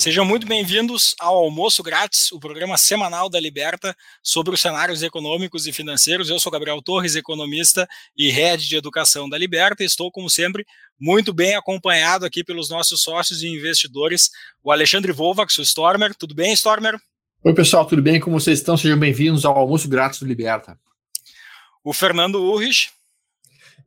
Sejam muito bem-vindos ao Almoço Grátis, o programa semanal da Liberta sobre os cenários econômicos e financeiros. Eu sou Gabriel Torres, economista e head de educação da Liberta, e estou, como sempre, muito bem acompanhado aqui pelos nossos sócios e investidores, o Alexandre Volvax, o Stormer. Tudo bem, Stormer? Oi, pessoal, tudo bem? Como vocês estão? Sejam bem-vindos ao Almoço Grátis do Liberta. O Fernando Urrich.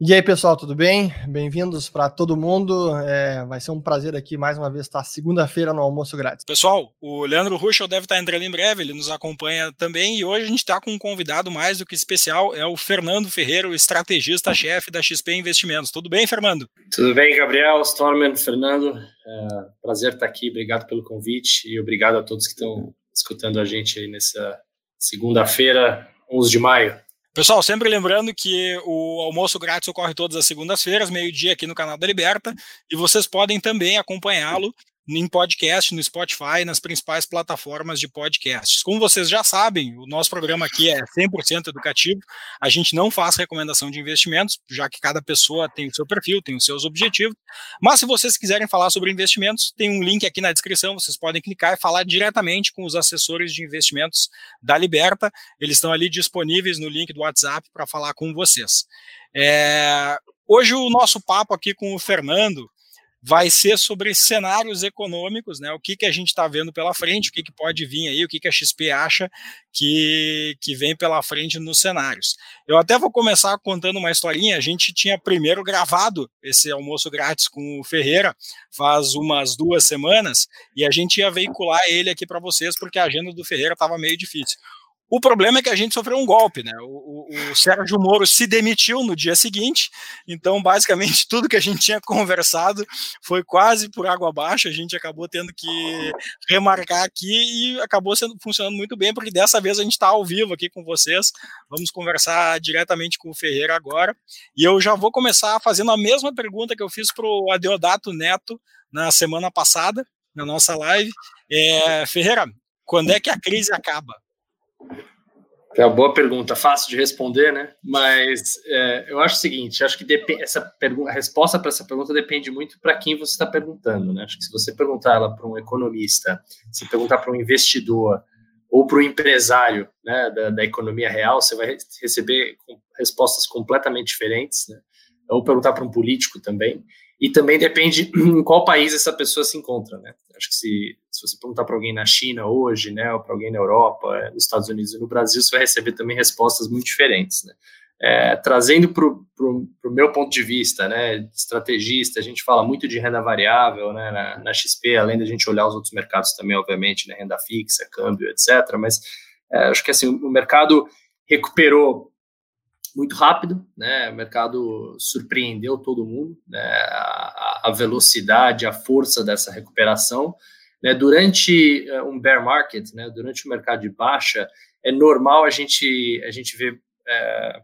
E aí, pessoal, tudo bem? Bem-vindos para todo mundo. É, vai ser um prazer aqui mais uma vez estar segunda-feira no almoço grátis. Pessoal, o Leandro Ruschel deve estar entrando em breve, ele nos acompanha também. E hoje a gente está com um convidado mais do que especial, é o Fernando Ferreira, o estrategista-chefe da XP Investimentos. Tudo bem, Fernando? Tudo bem, Gabriel, Storman, Fernando. É, prazer estar aqui, obrigado pelo convite e obrigado a todos que estão escutando a gente aí nessa segunda-feira, 11 de maio. Pessoal, sempre lembrando que o almoço grátis ocorre todas as segundas-feiras, meio-dia aqui no canal da Liberta, e vocês podem também acompanhá-lo em podcast, no Spotify, nas principais plataformas de podcasts. Como vocês já sabem, o nosso programa aqui é 100% educativo, a gente não faz recomendação de investimentos, já que cada pessoa tem o seu perfil, tem os seus objetivos, mas se vocês quiserem falar sobre investimentos, tem um link aqui na descrição, vocês podem clicar e falar diretamente com os assessores de investimentos da Liberta, eles estão ali disponíveis no link do WhatsApp para falar com vocês. É, hoje o nosso papo aqui com o Fernando, vai ser sobre cenários econômicos, né? O que, que a gente está vendo pela frente, o que, que pode vir aí, o que, que a XP acha que, que vem pela frente nos cenários. Eu até vou começar contando uma historinha. A gente tinha primeiro gravado esse almoço grátis com o Ferreira faz umas duas semanas e a gente ia veicular ele aqui para vocês porque a agenda do Ferreira estava meio difícil. O problema é que a gente sofreu um golpe, né? O, o, o, Sérgio Moro se demitiu no dia seguinte, então basicamente tudo que a gente tinha conversado foi quase por água abaixo. A gente acabou tendo que remarcar aqui e acabou sendo funcionando muito bem, porque dessa vez a gente está ao vivo aqui com vocês. Vamos conversar diretamente com o Ferreira agora. E eu já vou começar fazendo a mesma pergunta que eu fiz para o Adeodato Neto na semana passada, na nossa live. É, Ferreira, quando é que a crise acaba? É uma boa pergunta, fácil de responder, né? Mas é, eu acho o seguinte: acho que essa pergunta, a resposta para essa pergunta depende muito para quem você está perguntando, né? Acho que se você perguntar ela para um economista, se perguntar para um investidor ou para um empresário né, da, da, economia real, você vai receber respostas completamente diferentes, né? Ou perguntar para um político também. E também depende em qual país essa pessoa se encontra, né? Acho que se, se você perguntar para alguém na China hoje, né, ou para alguém na Europa, é, nos Estados Unidos e no Brasil, você vai receber também respostas muito diferentes, né? É, trazendo para o meu ponto de vista, né, estrategista, a gente fala muito de renda variável, né, na, na, XP, além da gente olhar os outros mercados também, obviamente, né, renda fixa, câmbio, etc. Mas é, acho que assim o mercado recuperou muito rápido, né? O mercado surpreendeu todo mundo, né? A, a velocidade, a força dessa recuperação. Né? Durante eh, um bear market, né? Durante o um mercado de baixa, é normal a gente a gente ver é,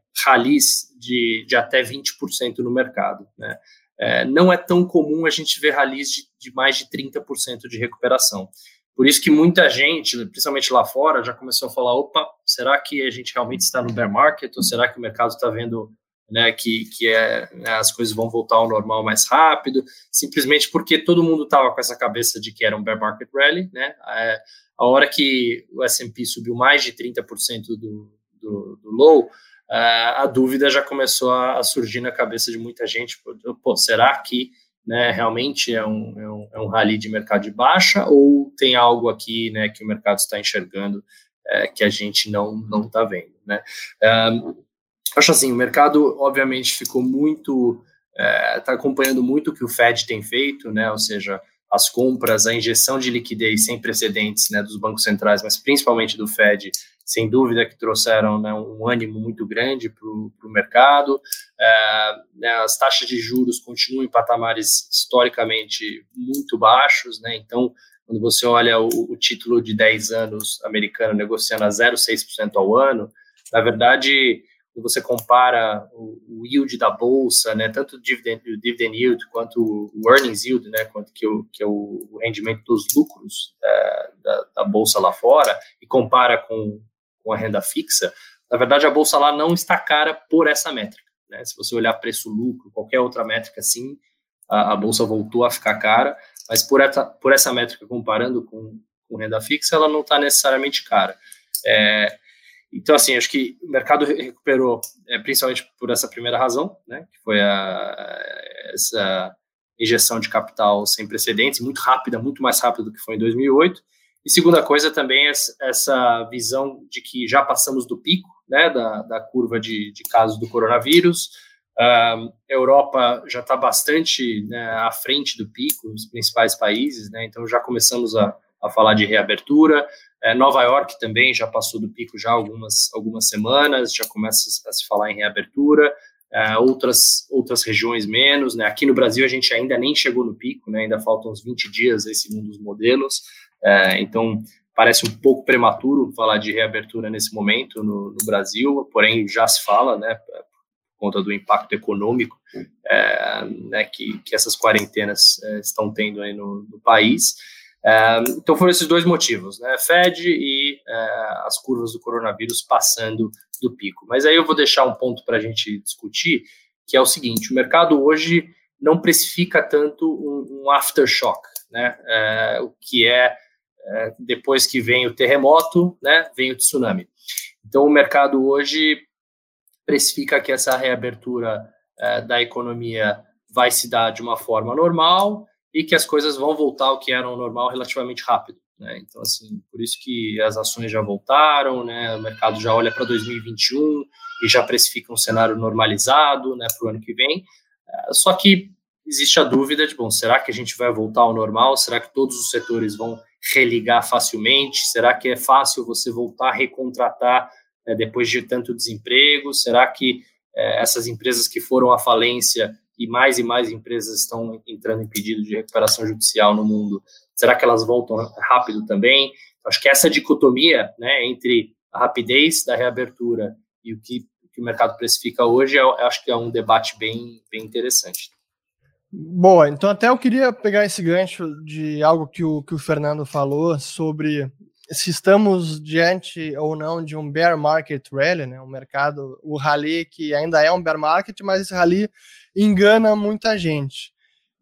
de, de até 20% no mercado, né? É, não é tão comum a gente ver rallies de, de mais de 30% de recuperação. Por isso que muita gente, principalmente lá fora, já começou a falar: opa, será que a gente realmente está no bear market? Ou será que o mercado está vendo né, que, que é, né, as coisas vão voltar ao normal mais rápido? Simplesmente porque todo mundo estava com essa cabeça de que era um bear market rally. Né? É, a hora que o SP subiu mais de 30% do, do, do low, a dúvida já começou a, surgir na cabeça de muita gente: pô, será que né, realmente é um, é, um, é um rally de mercado de baixa ou tem algo aqui né, que o mercado está enxergando é, que a gente não está vendo, né? Um, acho assim, o mercado obviamente ficou muito está é, acompanhando muito o que o Fed tem feito, né? Ou seja, as compras, a injeção de liquidez sem precedentes, né, dos bancos centrais, mas principalmente do Fed, sem dúvida que trouxeram né, um ânimo muito grande para o mercado. É, né, as taxas de juros continuam em patamares historicamente muito baixos, né, então, quando você olha o, o título de 10 anos americano negociando a 0,6% ao ano, na verdade, quando você compara o, o, yield da bolsa, né, tanto o dividend, o dividend yield quanto o earnings yield, né, quanto que, o, que é o, rendimento dos lucros é, da, da, bolsa lá fora, e compara com, com a renda fixa, na verdade a bolsa lá não está cara por essa métrica. Né? Se você olhar preço-lucro, qualquer outra métrica assim, a, a, bolsa voltou a ficar cara. mas por essa, por essa métrica comparando com, com renda fixa, ela não está necessariamente cara. É, então, assim, acho que o mercado recuperou, é, principalmente por essa primeira razão, né, que foi a, essa injeção de capital sem precedentes, muito rápida, muito mais rápida do que foi em 2008. E segunda coisa também é essa visão de que já passamos do pico, né, da, da curva de, de casos do coronavírus. a Europa já está bastante né, à frente do pico, os principais países, né, então já começamos a, a falar de reabertura. É, Nova York também já passou do pico já algumas, algumas semanas, já começa a se falar em reabertura. É, outras, outras regiões menos. Né? Aqui no Brasil a gente ainda nem chegou no pico, né? ainda faltam uns 20 dias aí, segundo os modelos. É, então parece um pouco prematuro falar de reabertura nesse momento no, no Brasil, porém já se fala, né, por conta do impacto econômico é, né, que, que essas quarentenas é, estão tendo aí no, no país. É, então foram esses dois motivos, né? Fed e é, as curvas do coronavírus passando do pico. Mas aí eu vou deixar um ponto para a gente discutir, que é o seguinte: o mercado hoje não precifica tanto um, um aftershock, né? É, o que é, é, depois que vem o terremoto, né? Vem o tsunami. Então o mercado hoje precifica que essa reabertura é, da economia vai se dar de uma forma normal e que as coisas vão voltar ao que era o normal relativamente rápido. Né? Então, assim, por isso que as ações já voltaram, né? o mercado já olha para 2021 e já precifica um cenário normalizado né, para o ano que vem. É, só que existe a dúvida de, bom, será que a gente vai voltar ao normal? Será que todos os setores vão religar facilmente? Será que é fácil você voltar a recontratar né, depois de tanto desemprego? Será que é, essas empresas que foram à falência e mais e mais empresas estão entrando em pedido de recuperação judicial no mundo, será que elas voltam rápido também? Acho que essa dicotomia né, entre a rapidez da reabertura e o que, que o mercado precifica hoje, eu, eu acho que é um debate bem, bem interessante. Boa, então até eu queria pegar esse gancho de algo que o, que o Fernando falou sobre se estamos diante ou não de um bear market rally, né, um mercado, o rally que ainda é um bear market, mas esse rally engana muita gente.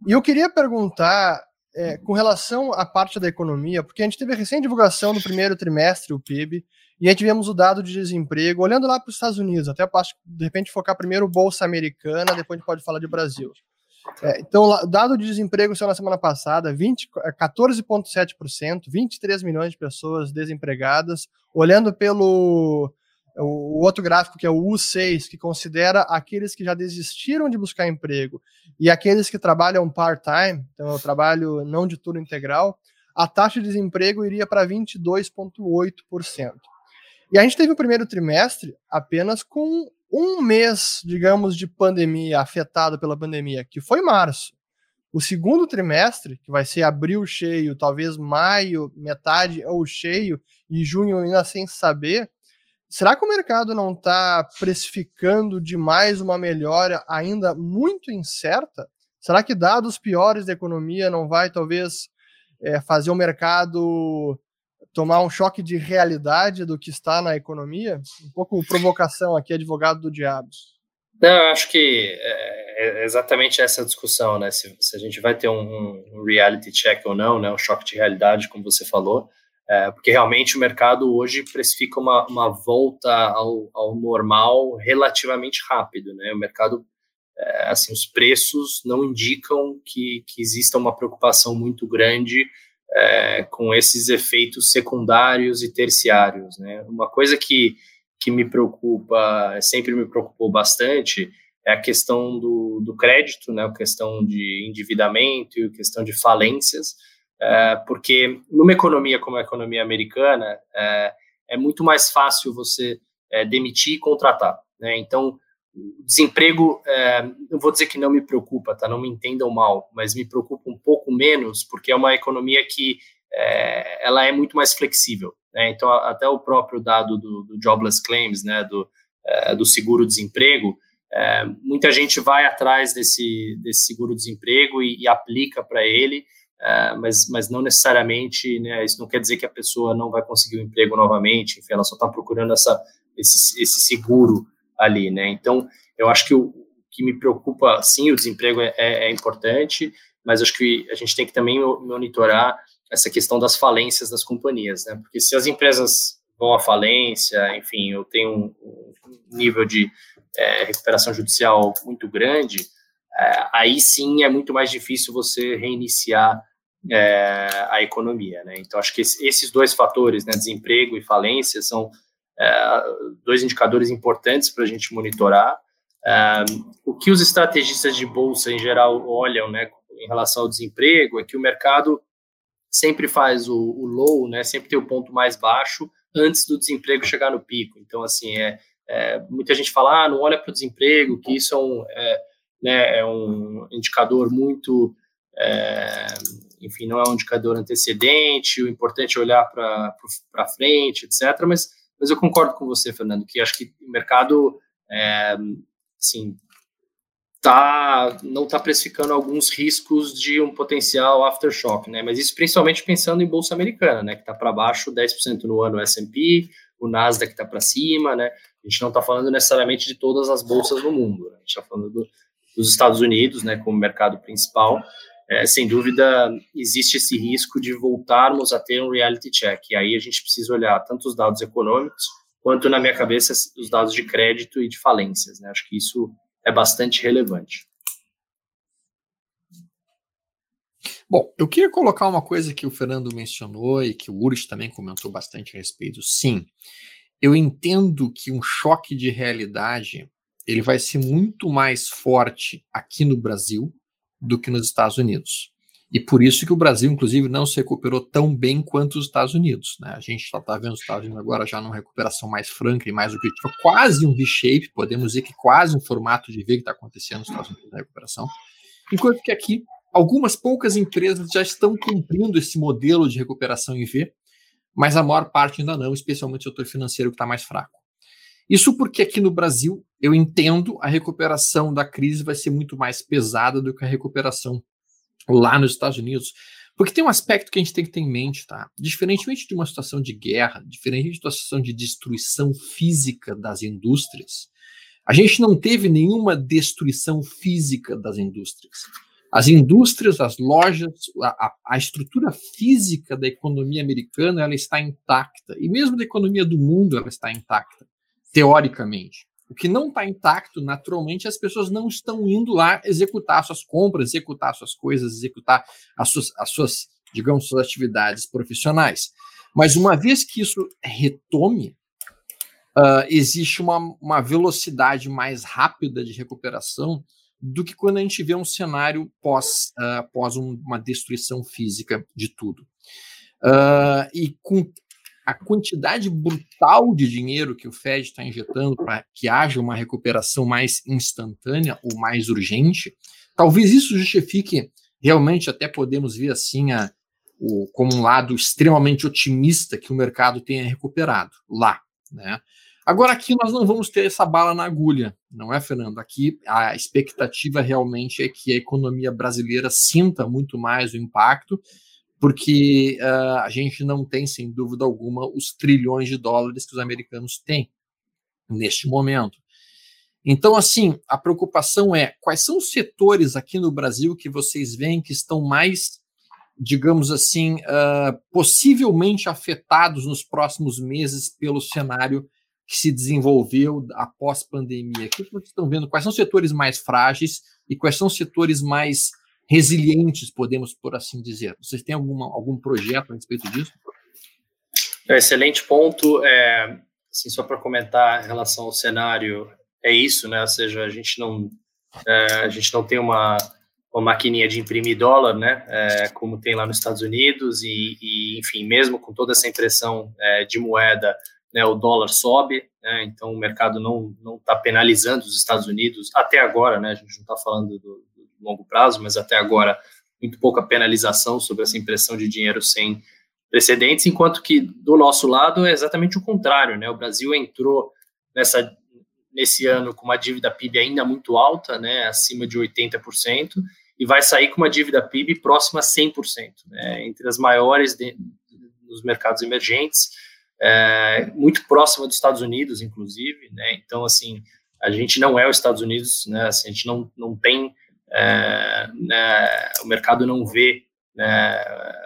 E eu queria perguntar, é, com relação à parte da economia, porque a gente teve a recém divulgação do primeiro trimestre, o PIB, e aí tivemos o dado de desemprego, olhando lá para os Estados Unidos, até eu posso, de repente, focar primeiro Bolsa Americana, depois a gente pode falar de Brasil. É, então, dado de desemprego saiu na semana passada, 14,7%, 23 milhões de pessoas desempregadas. Olhando pelo o outro gráfico, que é o U6, que considera aqueles que já desistiram de buscar emprego e aqueles que trabalham part-time, então o trabalho não de turno integral, a taxa de desemprego iria para 22,8%. E a gente teve o primeiro trimestre apenas com um mês, digamos, de pandemia, afetado pela pandemia, que foi março. O segundo trimestre, que vai ser abril cheio, talvez maio, metade ou cheio, e junho ainda sem saber, será que o mercado não está precificando demais uma melhora ainda muito incerta? Será que dados piores da economia não vai talvez é, fazer o mercado tomar um choque de realidade do que está na economia? Um pouco provocação aqui, advogado do diabo. Não, eu acho que é, é exatamente essa discussão, né? Se, se, a gente vai ter um, um, reality check ou não, né? Um choque de realidade, como você falou, é, porque realmente o mercado hoje precifica uma, uma volta ao, ao normal relativamente rápido, né? O mercado, é, assim, os preços não indicam que, que exista uma preocupação muito grande é, com esses efeitos secundários e terciários. Né? Uma coisa que, que me preocupa, sempre me preocupou bastante, é a questão do, do crédito, né? a questão de endividamento e a questão de falências, é, porque numa economia como a economia americana, é, é muito mais fácil você é, demitir e contratar. Né? Então, desemprego, é, não vou dizer que não me preocupa, tá? Não me entendam mal, mas me preocupa um pouco menos, porque é uma economia que é, ela é muito mais flexível. Né? Então, até o próprio dado do, do jobless claims, né, do, é, do seguro-desemprego, é, muita gente vai atrás desse, desse seguro-desemprego e, e, aplica para ele, é, mas, mas não necessariamente, né, isso não quer dizer que a pessoa não vai conseguir o um emprego novamente, enfim, ela só está procurando essa, esse, esse seguro ali, né? Então, eu acho que o que me preocupa, sim, o desemprego é, é, é importante, mas acho que a gente tem que também monitorar essa questão das falências das companhias, né? Porque se as empresas vão à falência, enfim, eu tenho um, um nível de é, recuperação judicial muito grande, é, aí sim é muito mais difícil você reiniciar é, a economia, né? Então acho que esses dois fatores, né, desemprego e falência, são é, dois indicadores importantes para a gente monitorar. É, o que os estrategistas de bolsa em geral olham, né, em relação ao desemprego, é que o mercado sempre faz o, o low, né, sempre tem o ponto mais baixo antes do desemprego chegar no pico. Então, assim, é, é muita gente fala, ah, não olha para o desemprego, que isso é um, é, né, é um indicador muito, é, enfim, não é um indicador antecedente, o importante é olhar para frente, etc. Mas, mas eu concordo com você, Fernando, que acho que o mercado, é, assim, tá, não está precificando alguns riscos de um potencial aftershock, né? Mas isso principalmente pensando em bolsa americana, né? Que está para baixo 10% no ano S&P, o Nasdaq está para cima, né? A gente não está falando necessariamente de todas as bolsas do mundo, né? a gente está falando do, dos Estados Unidos, né? Como mercado principal. É, sem dúvida, existe esse risco de voltarmos a ter um reality check. E aí a gente precisa olhar tanto os dados econômicos, quanto, na minha cabeça, os dados de crédito e de falências. Né? Acho que isso é bastante relevante. Bom, eu queria colocar uma coisa que o Fernando mencionou e que o Urs também comentou bastante a respeito. Sim, eu entendo que um choque de realidade ele vai ser muito mais forte aqui no Brasil do que nos Estados Unidos. E por isso que o Brasil, inclusive, não se recuperou tão bem quanto os Estados Unidos. Né? A gente está tá vendo os Estados Unidos agora já numa recuperação mais franca e mais objetiva, quase um V-shape, podemos dizer que quase um formato de V que está acontecendo nos Estados Unidos na recuperação. Enquanto que aqui, algumas poucas empresas já estão cumprindo esse modelo de recuperação em V, mas a maior parte ainda não, especialmente o setor financeiro que está mais fraco. Isso porque aqui no Brasil, eu entendo, a recuperação da crise vai ser muito mais pesada do que a recuperação lá nos Estados Unidos. Porque tem um aspecto que a gente tem que ter em mente, tá? Diferentemente de uma situação de guerra, diferentemente de uma situação de destruição física das indústrias, a gente não teve nenhuma destruição física das indústrias. As indústrias, as lojas, a, a, estrutura física da economia americana ela está intacta. E mesmo da economia do mundo ela está intacta, teoricamente. O que não está intacto, naturalmente, as pessoas não estão indo lá executar suas compras, executar suas coisas, executar as suas, as suas digamos, suas atividades profissionais. Mas uma vez que isso retome, uh, existe uma, uma velocidade mais rápida de recuperação do que quando a gente vê um cenário pós, uh, pós um, uma destruição física de tudo. Uh, e com a quantidade brutal de dinheiro que o Fed está injetando para que haja uma recuperação mais instantânea ou mais urgente, talvez isso justifique realmente até podemos ver assim a, o, como um lado extremamente otimista que o mercado tenha recuperado lá, né? Agora aqui nós não vamos ter essa bala na agulha, não é, Fernando? Aqui a expectativa realmente é que a economia brasileira sinta muito mais o impacto porque uh, a gente não tem, sem dúvida alguma, os trilhões de dólares que os americanos têm neste momento. Então, assim, a preocupação é quais são os setores aqui no Brasil que vocês veem que estão mais, digamos assim, uh, possivelmente afetados nos próximos meses pelo cenário que se desenvolveu após pandemia? O que vocês estão vendo? Quais são os setores mais frágeis e quais são os setores mais resilientes, podemos por assim dizer. Vocês têm alguma, algum projeto a respeito disso? É, excelente ponto. É, assim, só para comentar em relação ao cenário, é isso, né? Ou seja, a gente não, é, a gente não tem uma, uma maquininha de imprimir dólar, né? É, como tem lá nos Estados Unidos e, e enfim, mesmo com toda essa impressão é, de moeda, né, o dólar sobe, né? Então o mercado não não está penalizando os Estados Unidos até agora, né? A gente não está falando do, longo prazo, mas até agora muito pouca penalização sobre essa impressão de dinheiro sem precedentes, enquanto que do nosso lado é exatamente o contrário, né? O Brasil entrou nessa nesse ano com uma dívida PIB ainda muito alta, né, acima de 80%, e vai sair com uma dívida PIB próxima a 100%, né, entre as maiores de, nos mercados emergentes, é, muito próxima dos Estados Unidos, inclusive, né, então, assim, a gente não é os Estados Unidos, né, assim, a gente não, não tem é, né, o mercado não vê né,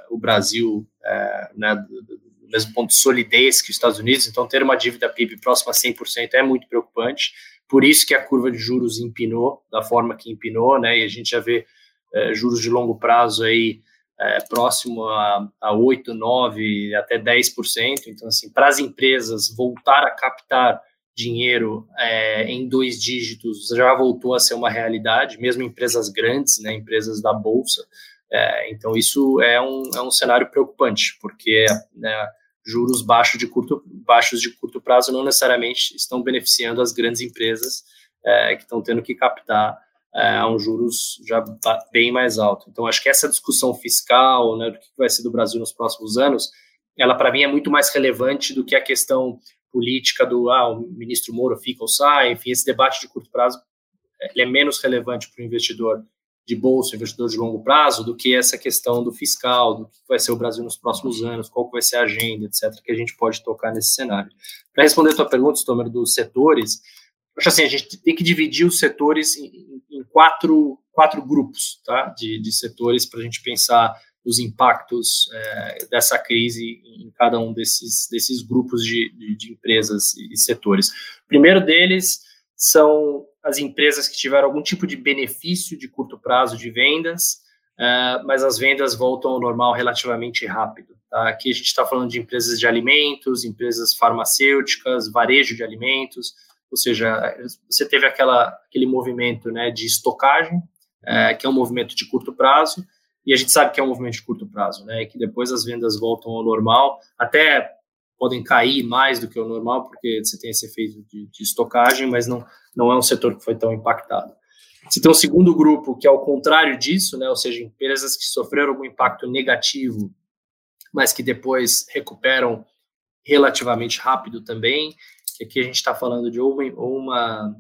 o Brasil é, né, do mesmo ponto de solidez que os Estados Unidos, então ter uma dívida PIB próxima a 100% é muito preocupante, por isso que a curva de juros empinou da forma que empinou, né, e a gente já vê é, juros de longo prazo aí é, próximo a, a 8, 9, até 10%, então assim, para as empresas voltar a captar dinheiro é, em dois dígitos já voltou a ser uma realidade, mesmo empresas grandes, né, empresas da bolsa. É, então isso é um, é um cenário preocupante, porque né, juros baixos de curto baixos de curto prazo não necessariamente estão beneficiando as grandes empresas é, que estão tendo que captar é, a um juros já bem mais alto. Então acho que essa discussão fiscal, né, do que vai ser do Brasil nos próximos anos, ela para mim é muito mais relevante do que a questão política do ah, o ministro Moro fica ou sai, enfim, esse debate de curto prazo ele é menos relevante para o investidor de bolsa, investidor de longo prazo, do que essa questão do fiscal, do que vai ser o Brasil nos próximos anos, qual vai ser a agenda, etc., que a gente pode tocar nesse cenário. Para responder a tua pergunta, Stomer, dos setores, acho assim, a gente tem que dividir os setores em, em quatro, quatro grupos tá, de, de setores para a gente pensar os impactos é, dessa crise em cada um desses, desses grupos de, de, de, empresas e setores. O primeiro deles são as empresas que tiveram algum tipo de benefício de curto prazo de vendas, é, mas as vendas voltam ao normal relativamente rápido. Tá? Aqui a gente está falando de empresas de alimentos, empresas farmacêuticas, varejo de alimentos, ou seja, você teve aquela, aquele movimento né, de estocagem, é, que é um movimento de curto prazo, e a gente sabe que é um movimento de curto prazo, né? Que depois as vendas voltam ao normal, até podem cair mais do que o normal, porque você tem esse efeito de, de estocagem, mas não, não é um setor que foi tão impactado. Você tem um segundo grupo que é ao contrário disso, né? Ou seja, empresas que sofreram algum impacto negativo, mas que depois recuperam relativamente rápido também. Que aqui a gente está falando de uma, uma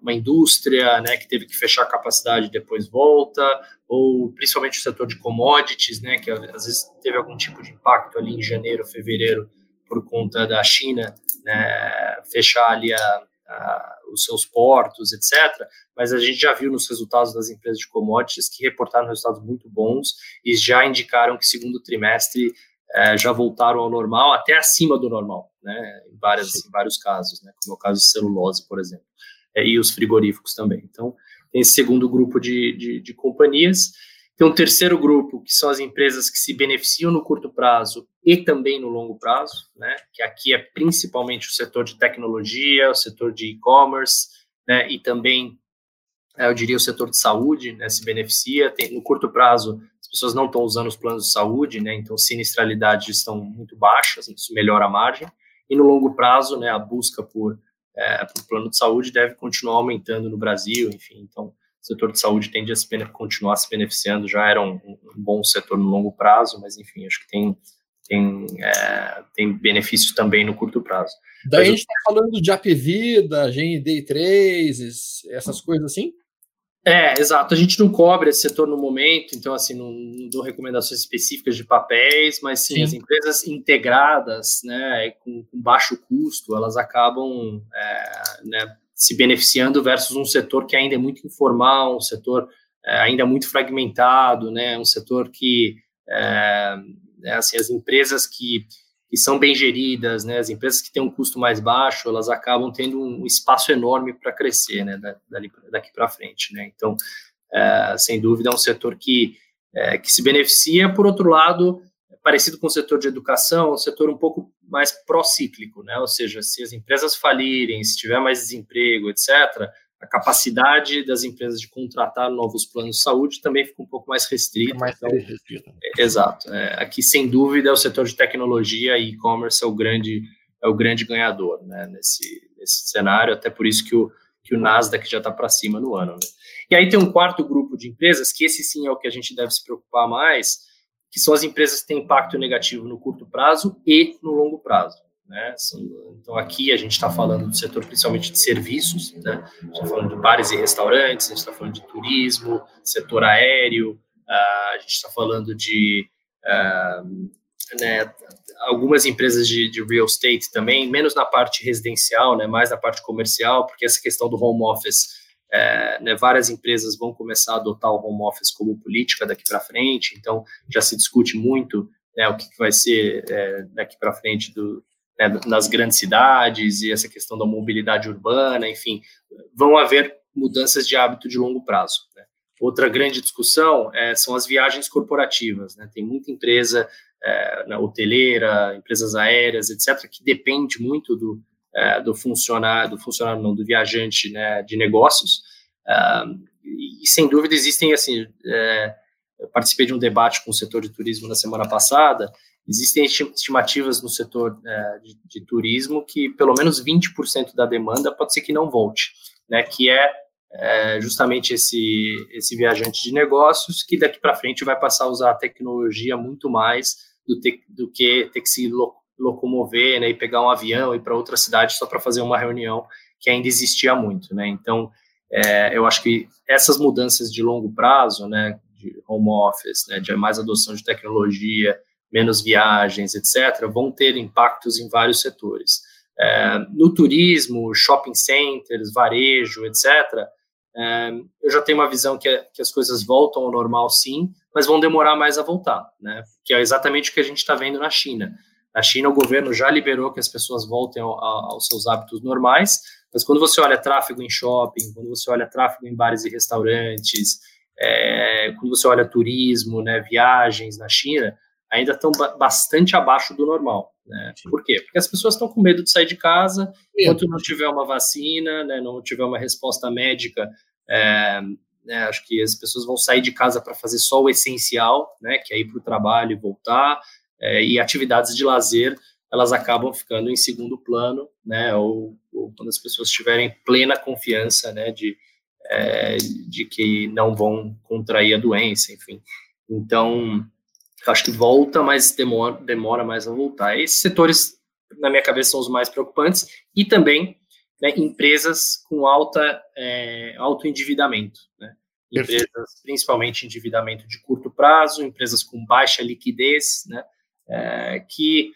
uma indústria né, que teve que fechar a capacidade e depois volta, ou principalmente o setor de commodities, né, que às vezes teve algum tipo de impacto ali em janeiro, fevereiro, por conta da China né, fechar ali a, a, os seus portos, etc. Mas a gente já viu nos resultados das empresas de commodities que reportaram resultados muito bons e já indicaram que segundo trimestre é, já voltaram ao normal, até acima do normal, né, em, várias, em vários casos, né, como é o caso de celulose, por exemplo e os frigoríficos também. Então, tem esse segundo grupo de, de, de companhias. Tem um terceiro grupo, que são as empresas que se beneficiam no curto prazo e também no longo prazo, né? que aqui é principalmente o setor de tecnologia, o setor de e-commerce, né? e também, é, eu diria, o setor de saúde né? se beneficia. Tem, no curto prazo, as pessoas não estão usando os planos de saúde, né? então sinistralidades estão muito baixas, isso melhora a margem. E no longo prazo, né, a busca por é, o plano de saúde deve continuar aumentando no Brasil, enfim, então o setor de saúde tende a se continuar se beneficiando, já era um, um, bom setor no longo prazo, mas enfim, acho que tem, tem, é, tem benefícios também no curto prazo. Daí mas a gente está falando de APV, da GND3, essas coisas assim? É, exato. A gente não cobre esse setor no momento, então, assim, não, não dou recomendações específicas de papéis, mas sim, sim. as empresas integradas, né, com, com, baixo custo, elas acabam é, né, se beneficiando versus um setor que ainda é muito informal, um setor é, ainda muito fragmentado, né, um setor que, é, é assim, as empresas que que são bem geridas, né, as empresas que têm um custo mais baixo, elas acabam tendo um espaço enorme para crescer, né, dali, daqui para frente, né, então, é, sem dúvida, é um setor que, é, que se beneficia, por outro lado, parecido com o setor de educação, um setor um pouco mais pró-cíclico, né, ou seja, se as empresas falirem, se tiver mais desemprego, etc., a capacidade das empresas de contratar novos planos de saúde também fica um pouco mais restrita. Mais então, restrita. É, exato. É, aqui, sem dúvida, o setor de tecnologia e e-commerce é o grande é o grande ganhador né, nesse, nesse cenário, até por isso que o, que o Nasdaq já está para cima no ano. Né? E aí tem um quarto grupo de empresas, que esse sim é o que a gente deve se preocupar mais, que são as empresas que têm impacto negativo no curto prazo e no longo prazo. Né? Então, aqui a gente está falando do setor principalmente de serviços, né? a gente está falando de bares e restaurantes, a gente está falando de turismo, setor aéreo, a gente está falando de né, algumas empresas de, de, real estate também, menos na parte residencial, né, mais na parte comercial, porque essa questão do home office é, né, várias empresas vão começar a adotar o home office como política daqui para frente, então já se discute muito né, o que, vai ser é, daqui para frente do, né, nas grandes cidades e essa questão da mobilidade urbana, enfim, vão haver mudanças de hábito de longo prazo. Né. Outra grande discussão é, são as viagens corporativas. Né? Tem muita empresa é, na hoteleira, empresas aéreas, etc., que depende muito do, é, do funcionário, do funcionário não, do viajante né, de negócios. E sem dúvida existem assim, participei de um debate com o setor de turismo na semana passada. Existem estimativas no setor é, de, de, turismo que pelo menos 20% da demanda pode ser que não volte, né? Que é, é justamente esse esse viajante de negócios que daqui para frente vai passar a usar a tecnologia muito mais do, te, do que ter que se locomover, né? E pegar um avião e ir para outra cidade só para fazer uma reunião que ainda existia muito, né? Então é, eu acho que essas mudanças de longo prazo, né? de home office, né, de mais adoção de tecnologia, menos viagens, etc., vão ter impactos em vários setores. É, no turismo, shopping centers, varejo, etc., é, eu já tenho uma visão que, é, que, as coisas voltam ao normal, sim, mas vão demorar mais a voltar, né? Que é exatamente o que a gente está vendo na China. Na China, o governo já liberou que as pessoas voltem ao, aos seus hábitos normais, mas quando você olha tráfego em shopping, quando você olha tráfego em bares e restaurantes, é, quando você olha turismo, né, viagens na China, ainda estão ba bastante abaixo do normal. Né? Por quê? Porque as pessoas estão com medo de sair de casa, enquanto não tiver uma vacina, né, não tiver uma resposta médica, é, né, acho que as pessoas vão sair de casa para fazer só o essencial, né, que é ir para o trabalho e voltar, é, e atividades de lazer, elas acabam ficando em segundo plano, né, ou, ou quando as pessoas tiverem plena confiança, né, de, é, de que não vão contrair a doença, enfim. Então, acho que volta, mas demora, demora mais a voltar. Esses setores, na minha cabeça, são os mais preocupantes, e também né, empresas com alta, é, alto endividamento, né? Empresas, principalmente endividamento de curto prazo, empresas com baixa liquidez, né? É, que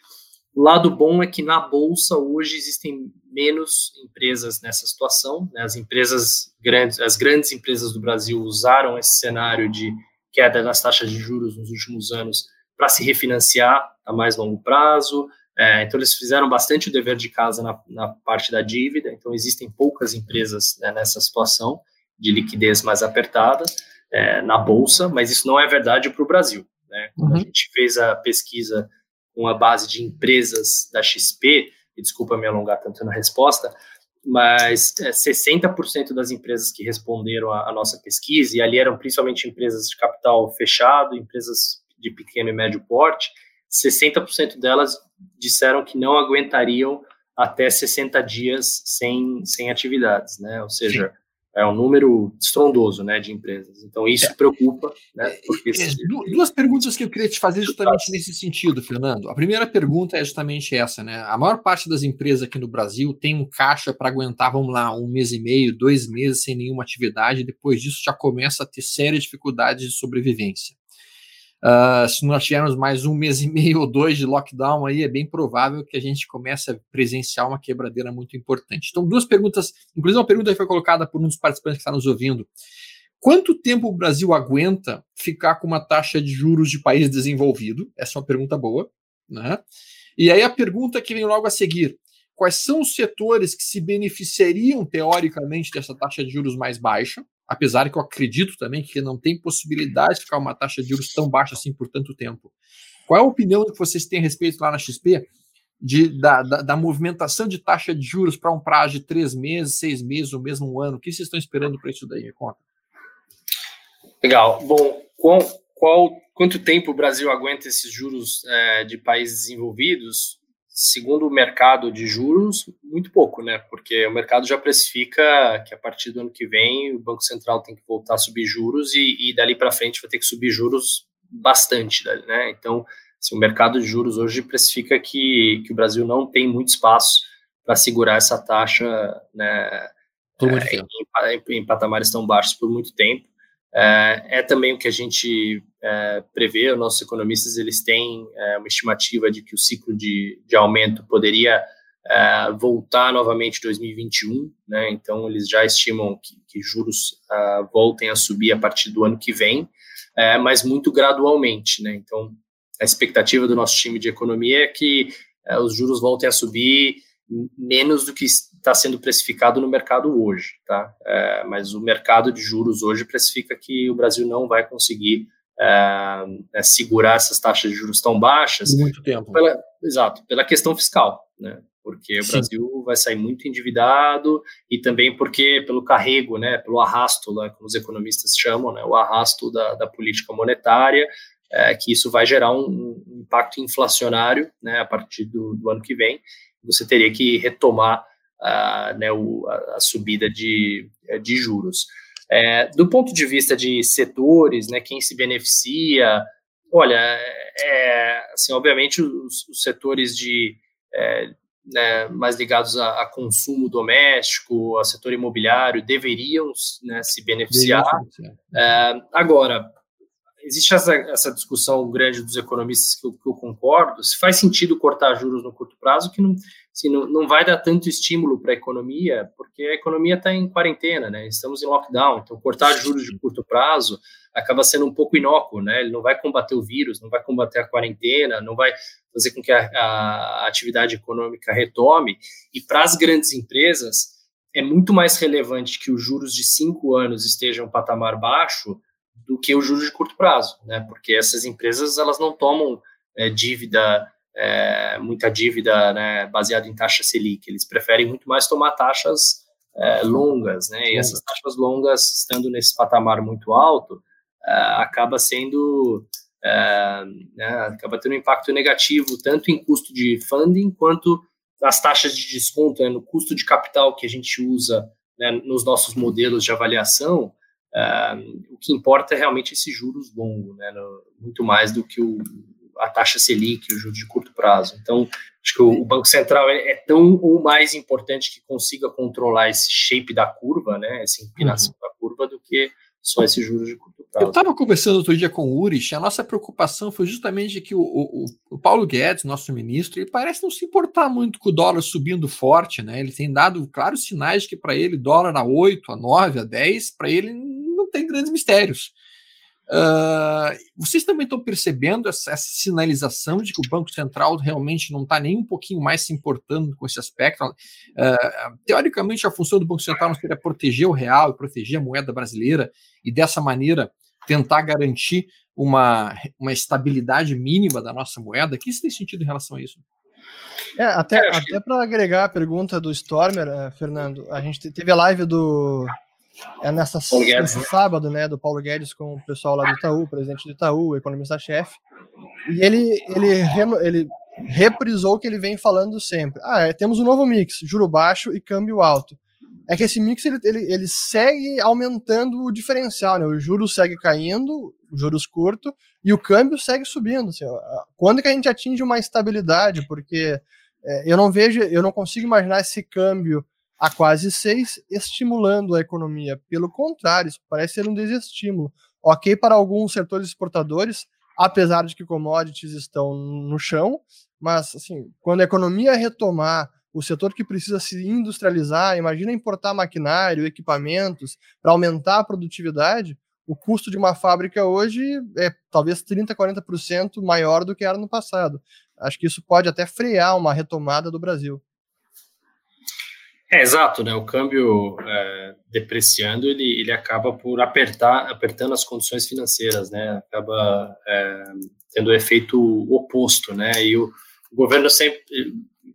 o lado bom é que na bolsa hoje existem menos empresas nessa situação. Né? As empresas grandes, as grandes empresas do Brasil usaram esse cenário de queda nas taxas de juros nos últimos anos para se refinanciar a mais longo prazo. É, então eles fizeram bastante o dever de casa na, na parte da dívida. Então existem poucas empresas né, nessa situação de liquidez mais apertada é, na bolsa, mas isso não é verdade para o Brasil. Né? Quando uhum. a gente fez a pesquisa com a base de empresas da XP, e desculpa me alongar tanto na resposta, mas é, 60% das empresas que responderam à, nossa pesquisa, e ali eram principalmente empresas de capital fechado, empresas de pequeno e médio porte, 60% delas disseram que não aguentariam até 60 dias sem, sem atividades, né? Ou seja, Sim é um número estrondoso né, de empresas. Então, isso é. preocupa. Né, porque... É, duas perguntas que eu queria te fazer justamente nesse sentido, Fernando. A primeira pergunta é justamente essa. Né? A maior parte das empresas aqui no Brasil tem um caixa para aguentar, vamos lá, um mês e meio, dois meses sem nenhuma atividade. Depois disso, já começa a ter sérias dificuldades de sobrevivência. Uh, se nós tivermos mais um mês e meio ou dois de lockdown aí, é bem provável que a gente comece a presenciar uma quebradeira muito importante. Então, duas perguntas, inclusive uma pergunta que foi colocada por um dos participantes que está nos ouvindo. Quanto tempo o Brasil aguenta ficar com uma taxa de juros de país desenvolvido? Essa é uma pergunta boa. Né? E aí a pergunta que vem logo a seguir: quais são os setores que se beneficiariam teoricamente dessa taxa de juros mais baixa? Apesar que eu acredito também que não tem possibilidade de ficar uma taxa de juros tão baixa assim por tanto tempo. Qual é a opinião que vocês têm a respeito lá na XP de, da, da, da movimentação de taxa de juros para um prazo de três meses, seis meses ou mesmo um ano? O que vocês estão esperando para isso daí? Me conta. Legal. Bom, qual, qual, quanto tempo o Brasil aguenta esses juros é, de países desenvolvidos? Segundo o mercado de juros, muito pouco, né? Porque o mercado já precifica que a partir do ano que vem o Banco Central tem que voltar a subir juros e, e dali para frente vai ter que subir juros bastante, né? Então, assim, o mercado de juros hoje precifica que, que o Brasil não tem muito espaço para segurar essa taxa, né? É, em, em, em patamares tão baixos por muito tempo. É, é, também o que a gente é, prevê, os nossos economistas eles têm é, uma estimativa de que o ciclo de, de aumento poderia é, voltar novamente em 2021, né? Então eles já estimam que, que juros uh, voltem a subir a partir do ano que vem, é, mas muito gradualmente, né? Então a expectativa do nosso time de economia é que é, os juros voltem a subir menos do que está sendo precificado no mercado hoje, tá? É, mas o mercado de juros hoje precifica que o Brasil não vai conseguir é, é segurar essas taxas de juros tão baixas. Muito tempo. Pela, exato, pela questão fiscal, né? Porque Sim. o Brasil vai sair muito endividado e também porque pelo carrego, né? Pelo arrasto, né, como os economistas chamam, né? O arrasto da, da política monetária, é, que isso vai gerar um, um impacto inflacionário, né? A partir do, do ano que vem você teria que retomar uh, né, o, a, a, subida de, eh, de juros. É, do ponto de vista de setores, né, quem se beneficia, olha, é, assim, obviamente os, os setores de é, né, mais ligados a, a, consumo doméstico, ao setor imobiliário, deveriam né, se beneficiar. É, agora, existe essa, essa, discussão grande dos economistas que eu, que eu, concordo, se faz sentido cortar juros no curto prazo, que não, assim, não, não vai dar tanto estímulo para a economia, porque a economia está em quarentena, né? Estamos em lockdown, então cortar juros de curto prazo acaba sendo um pouco inócuo, né? Ele não vai combater o vírus, não vai combater a quarentena, não vai fazer com que a, a atividade econômica retome. E para as grandes empresas, é muito mais relevante que os juros de cinco anos estejam em um patamar baixo do que o juros de curto prazo, né? Porque essas empresas elas não tomam é, dívida, é, muita dívida, né, baseada em taxa selic. Eles preferem muito mais tomar taxas é, longas, né? E essas taxas longas, estando nesse patamar muito alto, é, acaba sendo é, né, acaba tendo um impacto negativo tanto em custo de funding quanto nas taxas de desconto, né, no custo de capital que a gente usa né, nos nossos modelos de avaliação Uh, o que importa é realmente esses juros longos, né, no, muito mais do que o, a taxa Selic, o juros de curto prazo. Então, acho que o, o Banco Central é, é, tão ou mais importante que consiga controlar esse shape da curva, né, essa empinação uhum. da curva, do que só esses juros de curto prazo. Eu estava conversando outro dia com o Urich, a nossa preocupação foi justamente que o, o, o, Paulo Guedes, nosso ministro, ele parece não se importar muito com o dólar subindo forte, né? Ele tem dado claros sinais de que para ele dólar a 8, a 9, a 10, para ele tem grandes mistérios. Uh, vocês também estão percebendo essa, essa, sinalização de que o Banco Central realmente não está nem um pouquinho mais se importando com esse aspecto? Uh, teoricamente, a função do Banco Central não seria proteger o real e proteger a moeda brasileira e dessa maneira tentar garantir uma, uma estabilidade mínima da nossa moeda? O que isso tem sentido em relação a isso? É, até, é, até para agregar a pergunta do Stormer, uh, Fernando, a gente teve a live do é nessa, né? sábado, né, do Paulo Guedes com o pessoal lá do Itaú, presidente do Itaú, economista-chefe, e ele, ele, ele reprisou o que ele vem falando sempre. Ah, é, temos um novo mix, juro baixo e câmbio alto. É que esse mix ele, ele, ele segue aumentando o diferencial, né? O juro segue caindo, juros curto, e o câmbio segue subindo. Assim, quando que a gente atinge uma estabilidade? Porque é, eu não vejo, eu não consigo imaginar esse câmbio a quase 6, estimulando a economia. Pelo contrário, isso parece ser um desestímulo. Ok para alguns setores exportadores, apesar de que commodities estão no chão, mas assim, quando a economia retomar, o setor que precisa se industrializar, imagina importar maquinário, equipamentos para aumentar a produtividade, o custo de uma fábrica hoje é talvez 30, 40% maior do que era no passado. Acho que isso pode até frear uma retomada do Brasil. É, exato, né? O câmbio é, depreciando, ele, ele acaba por apertar, apertando as condições financeiras, né? Acaba é, tendo o efeito oposto, né? E o, o, governo sempre,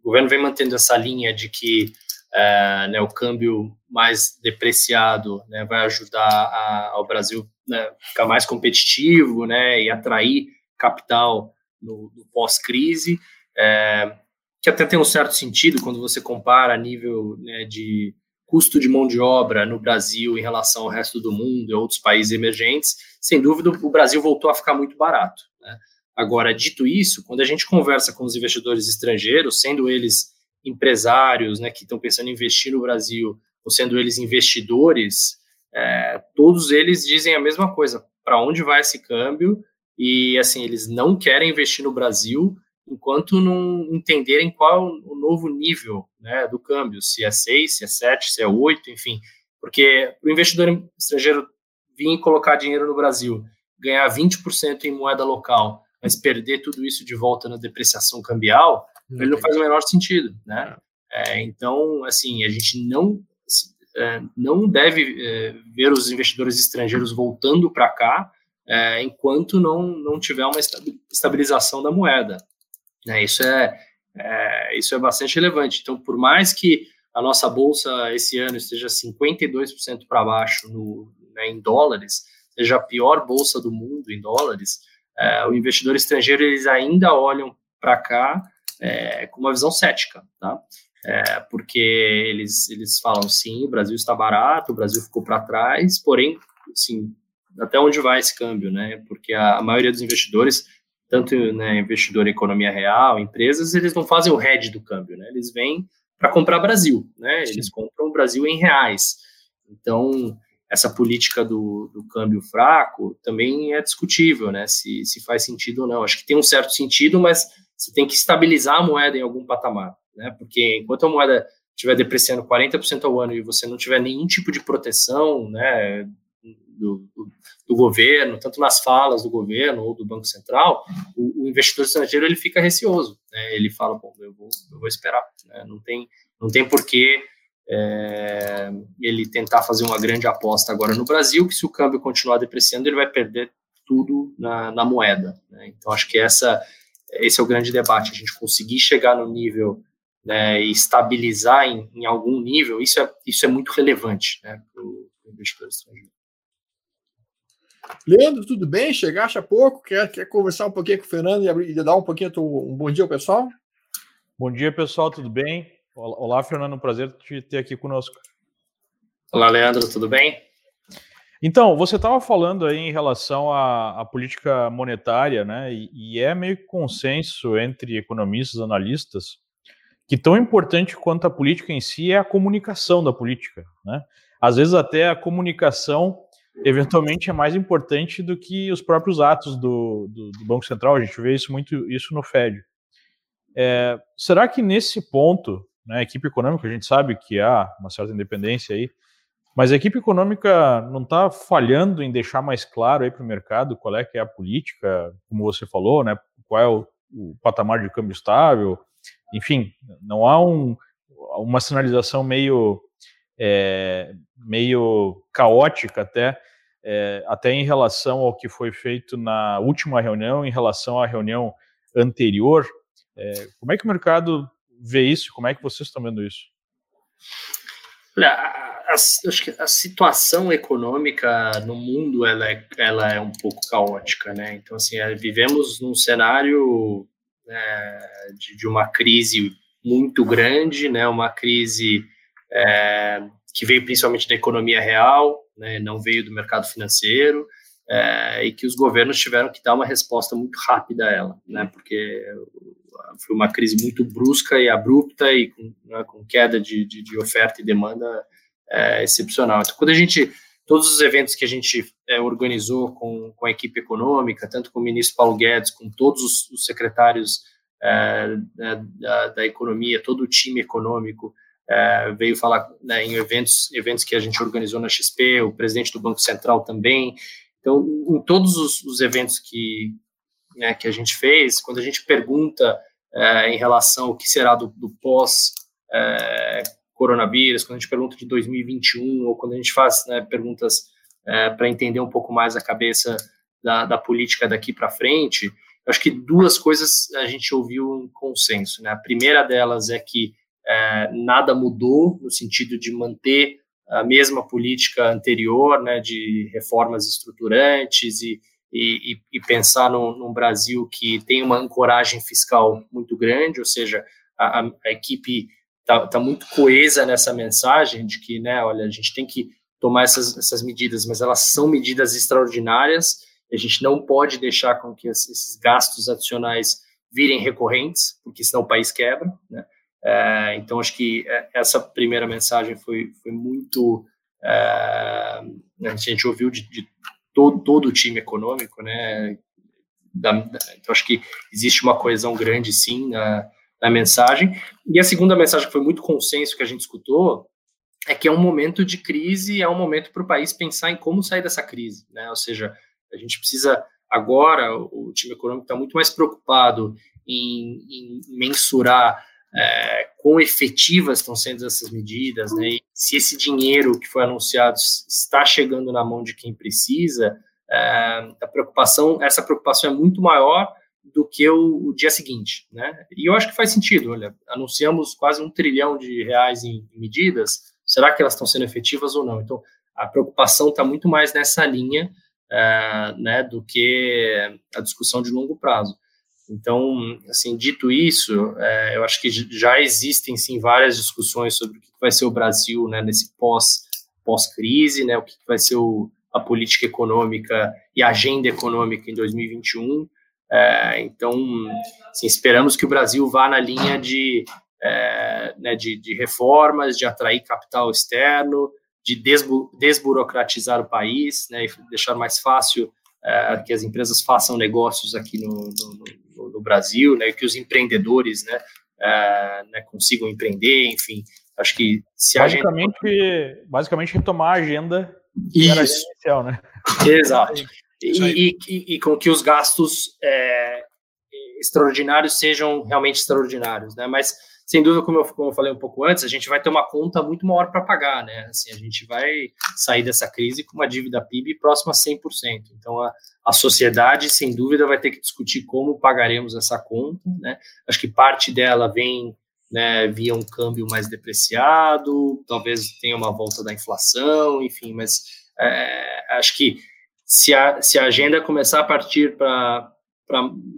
o governo vem mantendo essa linha de que é, né, o câmbio mais depreciado né, vai ajudar a, ao Brasil né, ficar mais competitivo, né? E atrair capital no, no pós-crise. É, que até tem um certo sentido quando você compara a nível né, de custo de mão de obra no Brasil em relação ao resto do mundo e outros países emergentes, sem dúvida o Brasil voltou a ficar muito barato. Né? Agora, dito isso, quando a gente conversa com os investidores estrangeiros, sendo eles empresários né, que estão pensando em investir no Brasil, ou sendo eles investidores, é, todos eles dizem a mesma coisa: para onde vai esse câmbio? E assim, eles não querem investir no Brasil enquanto não entenderem qual o novo nível né, do câmbio, se é 6, se é 7, se é 8, enfim. Porque o investidor estrangeiro vir colocar dinheiro no Brasil, ganhar 20% em moeda local, mas perder tudo isso de volta na depreciação cambial, ele não faz o menor sentido, né? É, então, assim, a gente não é, não deve é, ver os investidores estrangeiros voltando para cá é, enquanto não, não tiver uma estabilização da moeda. Né? Isso, é, é, isso é bastante relevante. Então, por mais que a nossa bolsa esse ano esteja 52% para baixo no, né, em dólares, seja a pior bolsa do mundo em dólares, é, o investidor estrangeiro eles ainda olham para cá é, com uma visão cética, tá? É, porque eles, eles falam sim, o Brasil está barato, o Brasil ficou para trás, porém, assim, até onde vai esse câmbio, né? Porque a, a maioria dos investidores, tanto né, investidor em economia real, empresas, eles não fazem o hedge do câmbio, né? Eles vêm para comprar Brasil, né? Eles Sim. compram o Brasil em reais. Então, essa política do, do, câmbio fraco também é discutível, né? Se, se faz sentido ou não. Acho que tem um certo sentido, mas você tem que estabilizar a moeda em algum patamar, né? Porque enquanto a moeda estiver depreciando 40% ao ano e você não tiver nenhum tipo de proteção, né? Do, do, governo, tanto nas falas do governo ou do Banco Central, o, o investidor estrangeiro ele fica receoso. Né? Ele fala, bom, eu vou, eu vou esperar. Né? Não tem, não tem porquê é, ele tentar fazer uma grande aposta agora no Brasil, que se o câmbio continuar depreciando, ele vai perder tudo na, na moeda. Né? Então, acho que essa, esse é o grande debate, a gente conseguir chegar no nível né, e estabilizar em, em, algum nível, isso é, isso é muito relevante né, para o investidor estrangeiro. Leandro, tudo bem? Chegaste há pouco? Quer, quer conversar um pouquinho com o Fernando e, abrir, e dar um pouquinho um bom dia ao pessoal? Bom dia, pessoal, tudo bem? Olá, Fernando, um prazer te ter aqui conosco. Olá, Leandro, tudo bem? Então, você estava falando aí em relação à, à política monetária, né? E, e, é meio que consenso entre economistas, analistas, que tão importante quanto a política em si é a comunicação da política, né? Às vezes até a comunicação eventualmente é mais importante do que os próprios atos do, do, do Banco Central. A gente vê isso muito isso no Fed. É, será que nesse ponto, né, a equipe econômica, a gente sabe que há uma certa independência aí, mas a equipe econômica não está falhando em deixar mais claro aí para o mercado qual é que é a política, como você falou, né? Qual é o, o patamar de câmbio estável, enfim, não há um, uma sinalização meio é, meio caótica até é, até em relação ao que foi feito na última reunião, em relação à reunião anterior. É, como é que o mercado vê isso? Como é que vocês estão vendo isso? Olha, a, acho que a situação econômica no mundo ela é, ela é um pouco caótica, né? Então, assim, é, vivemos num cenário de, de, uma crise muito grande, né? Uma crise é, que veio principalmente da economia real, né, não veio do mercado financeiro, é, e que os governos tiveram que dar uma resposta muito rápida a ela, né, porque foi uma crise muito brusca e abrupta e com, né, com queda de, de, de, oferta e demanda é, excepcional. Então, quando a gente, todos os eventos que a gente é, organizou com, com a equipe econômica, tanto com o ministro Paulo Guedes, com todos os, os secretários é, da, da, economia, todo o time econômico, é, veio falar né, em eventos, eventos que a gente organizou na XP, o presidente do Banco Central também. Então, em todos os, os eventos que, né, que a gente fez, quando a gente pergunta é, em relação ao que será do, do pós é, coronavírus, quando a gente pergunta de 2021 ou quando a gente faz né, perguntas é, para entender um pouco mais a cabeça da, da política daqui para frente, acho que duas coisas a gente ouviu em consenso. Né? A primeira delas é que é, nada mudou no sentido de manter a mesma política anterior, né, de reformas estruturantes e, e, e pensar num, num, Brasil que tem uma ancoragem fiscal muito grande, ou seja, a, a equipe está tá muito coesa nessa mensagem de que, né, olha, a gente tem que tomar essas, essas medidas, mas elas são medidas extraordinárias, a gente não pode deixar com que esses gastos adicionais virem recorrentes, porque senão o país quebra, né? É, então, acho que é, essa primeira mensagem foi, foi muito. É, a gente ouviu de, de todo, todo, o time econômico, né, da, da, então acho que existe uma coesão grande, sim, na, na mensagem. E a segunda mensagem que foi muito consenso que a gente escutou é que é um momento de crise, é um momento para o país pensar em como sair dessa crise, né? Ou seja, a gente precisa agora, o time econômico está muito mais preocupado em, em mensurar é, quão efetivas estão sendo essas medidas, né? E se esse dinheiro que foi anunciado está chegando na mão de quem precisa, é, a preocupação, essa preocupação é muito maior do que o, o, dia seguinte, né? E eu acho que faz sentido. Olha, anunciamos quase um trilhão de reais em, medidas. Será que elas estão sendo efetivas ou não? Então, a preocupação está muito mais nessa linha, é, né, do que a discussão de longo prazo. Então, assim, dito isso, é, eu acho que já existem sim várias discussões sobre o que vai ser o Brasil, né, nesse pós pós crise, né, o que vai ser o, a política econômica e a agenda econômica em 2021. É, então, assim, esperamos que o Brasil vá na linha de, é, né, de, de, reformas, de atrair capital externo, de desbu desburocratizar o país, né, e deixar mais fácil é, que as empresas façam negócios aqui no, no, no Brasil, né, que os empreendedores né, é, né, consigam empreender, enfim. Acho que se basicamente, a gente... basicamente retomar a agenda Isso. inicial, né? Exato e, e, e, com que os gastos é, extraordinários sejam realmente extraordinários, né? Mas sem dúvida, como eu, como eu falei um pouco antes, a gente vai ter uma conta muito maior para pagar, né? Assim, a gente vai sair dessa crise com uma dívida PIB próxima a 100%. Então, a, a sociedade, sem dúvida, vai ter que discutir como pagaremos essa conta, né? Acho que parte dela vem né, via um câmbio mais depreciado, talvez tenha uma volta da inflação, enfim, mas é, acho que se a, se a agenda começar a partir para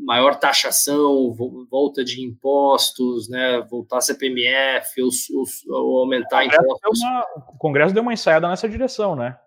maior taxação, volta de impostos, né, voltar a CPMF, ou, ou, ou aumentar o impostos. Uma, o Congresso deu uma ensaiada nessa direção, né?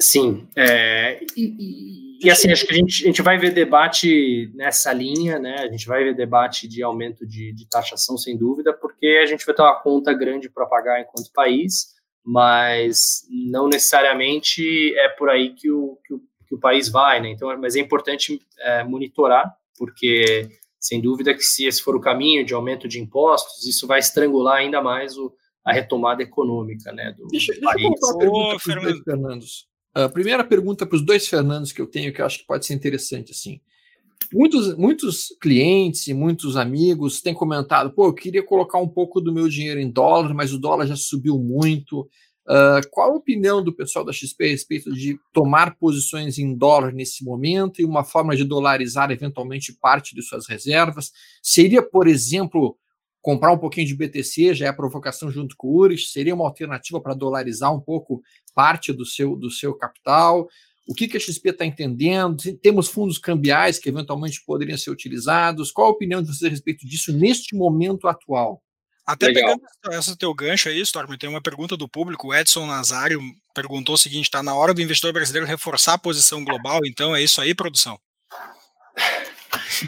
Sim, é, e, e, e, assim, acho que a gente, a gente vai ver debate nessa linha, né, a gente vai ver debate de aumento de, de taxação, sem dúvida, porque a gente vai ter uma conta grande para pagar enquanto país, mas não necessariamente é por aí que o, que o que o país vai, né? Então, mas é importante é, monitorar, porque sem dúvida que se esse for o caminho de aumento de impostos, isso vai estrangular ainda mais o, a retomada econômica, né, do, deixa, do país. Deixa eu uma pergunta Ô, Fernandos. A primeira pergunta para os dois Fernandos que eu tenho, que eu acho que pode ser interessante, assim. Muitos, muitos clientes e muitos amigos têm comentado, pô, eu queria colocar um pouco do meu dinheiro em dólar, mas o dólar já subiu muito, Uh, qual a opinião do pessoal da XP a respeito de tomar posições em dólar nesse momento e uma forma de dolarizar eventualmente parte de suas reservas? Seria, por exemplo, comprar um pouquinho de BTC, já é a provocação junto com o URIS? Seria uma alternativa para dolarizar um pouco parte do seu, do seu capital? O que, que a XP está entendendo? Temos fundos cambiais que eventualmente poderiam ser utilizados? Qual a opinião de vocês a respeito disso neste momento atual? Até Legal. pegando essa teu gancho aí, Storm, tem uma pergunta do público. O Edson Nazário perguntou o seguinte: está na hora do investidor brasileiro reforçar a posição global, então é isso aí, produção?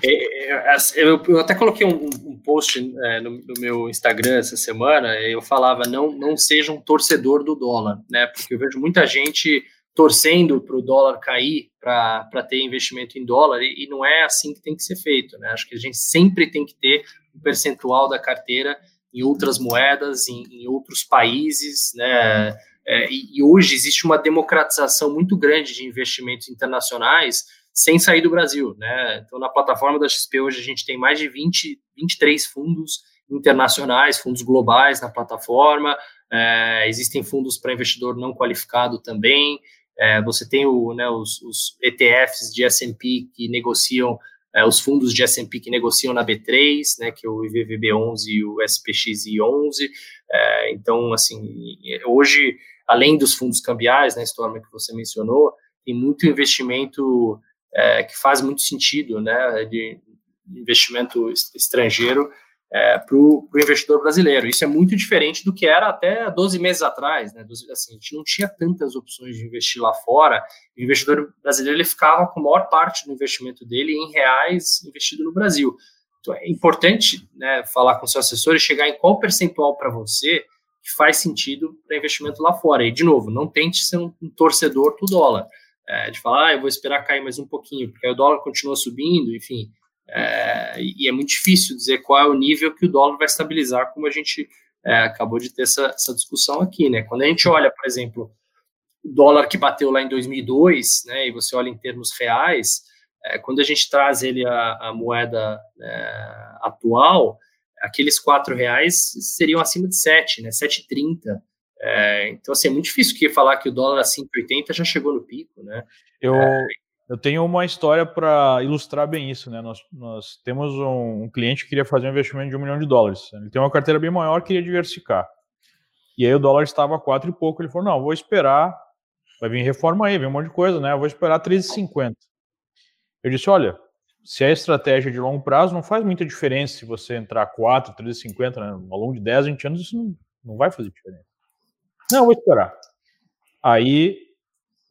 É, é, eu, eu até coloquei um, um post é, no, no, meu Instagram essa semana. Eu falava não não seja um torcedor do dólar, né? Porque eu vejo muita gente torcendo para o dólar cair para ter investimento em dólar e, e, não é assim que tem que ser feito, né? Acho que a gente sempre tem que ter um percentual da carteira em outras moedas, em, em outros países, né? É, e, e, hoje existe uma democratização muito grande de investimentos internacionais sem sair do Brasil, né? Então, na plataforma da XP hoje a gente tem mais de 20, 23 fundos internacionais, fundos globais na plataforma, é, existem fundos para investidor não qualificado também, é, você tem o, né, os, os ETFs de S&P que negociam é, os fundos de S&P que negociam na B3, né, que é o IVVB11 e o SPXI11. É, então, assim, hoje, além dos fundos cambiais, né, Storm, que você mencionou, tem muito investimento é, que faz muito sentido, né, de investimento estrangeiro é, para o investidor brasileiro. Isso é muito diferente do que era até 12 meses atrás. Né? Assim, a gente não tinha tantas opções de investir lá fora. O investidor brasileiro ele ficava com a maior parte do investimento dele em reais investido no Brasil. Então, é importante né, falar com seu assessor e chegar em qual percentual para você que faz sentido para investimento lá fora. E, de novo, não tente ser um, um torcedor do dólar. é, de falar, ah, eu vou esperar cair mais um pouquinho, porque o dólar continua subindo, enfim, é, e é muito difícil dizer qual é o nível que o dólar vai estabilizar, como a gente é, acabou de ter essa, essa, discussão aqui, né? Quando a gente olha, por exemplo, o dólar que bateu lá em 2002, né, e você olha em termos reais, é, quando a gente traz ele a, a moeda é, atual, aqueles quatro reais seriam acima de 7, né, 7,30. É, então, assim, é muito difícil que falar que o dólar a 5,80 já chegou no pico, né? Eu, é, eu tenho uma história para ilustrar bem isso, né? Nós, nós temos um, um, cliente que queria fazer um investimento de um milhão de dólares. Ele tem uma carteira bem maior, queria diversificar. E aí o dólar estava a quatro e pouco. Ele falou: não, vou esperar, vai vir reforma aí, vem um monte de coisa, né? Eu vou esperar 13,50. Eu disse: olha, se é estratégia de longo prazo, não faz muita diferença se você entrar 4, 13,50, né? Ao longo de 10, 20 anos, isso não, não vai fazer diferença. Não, vou esperar. Aí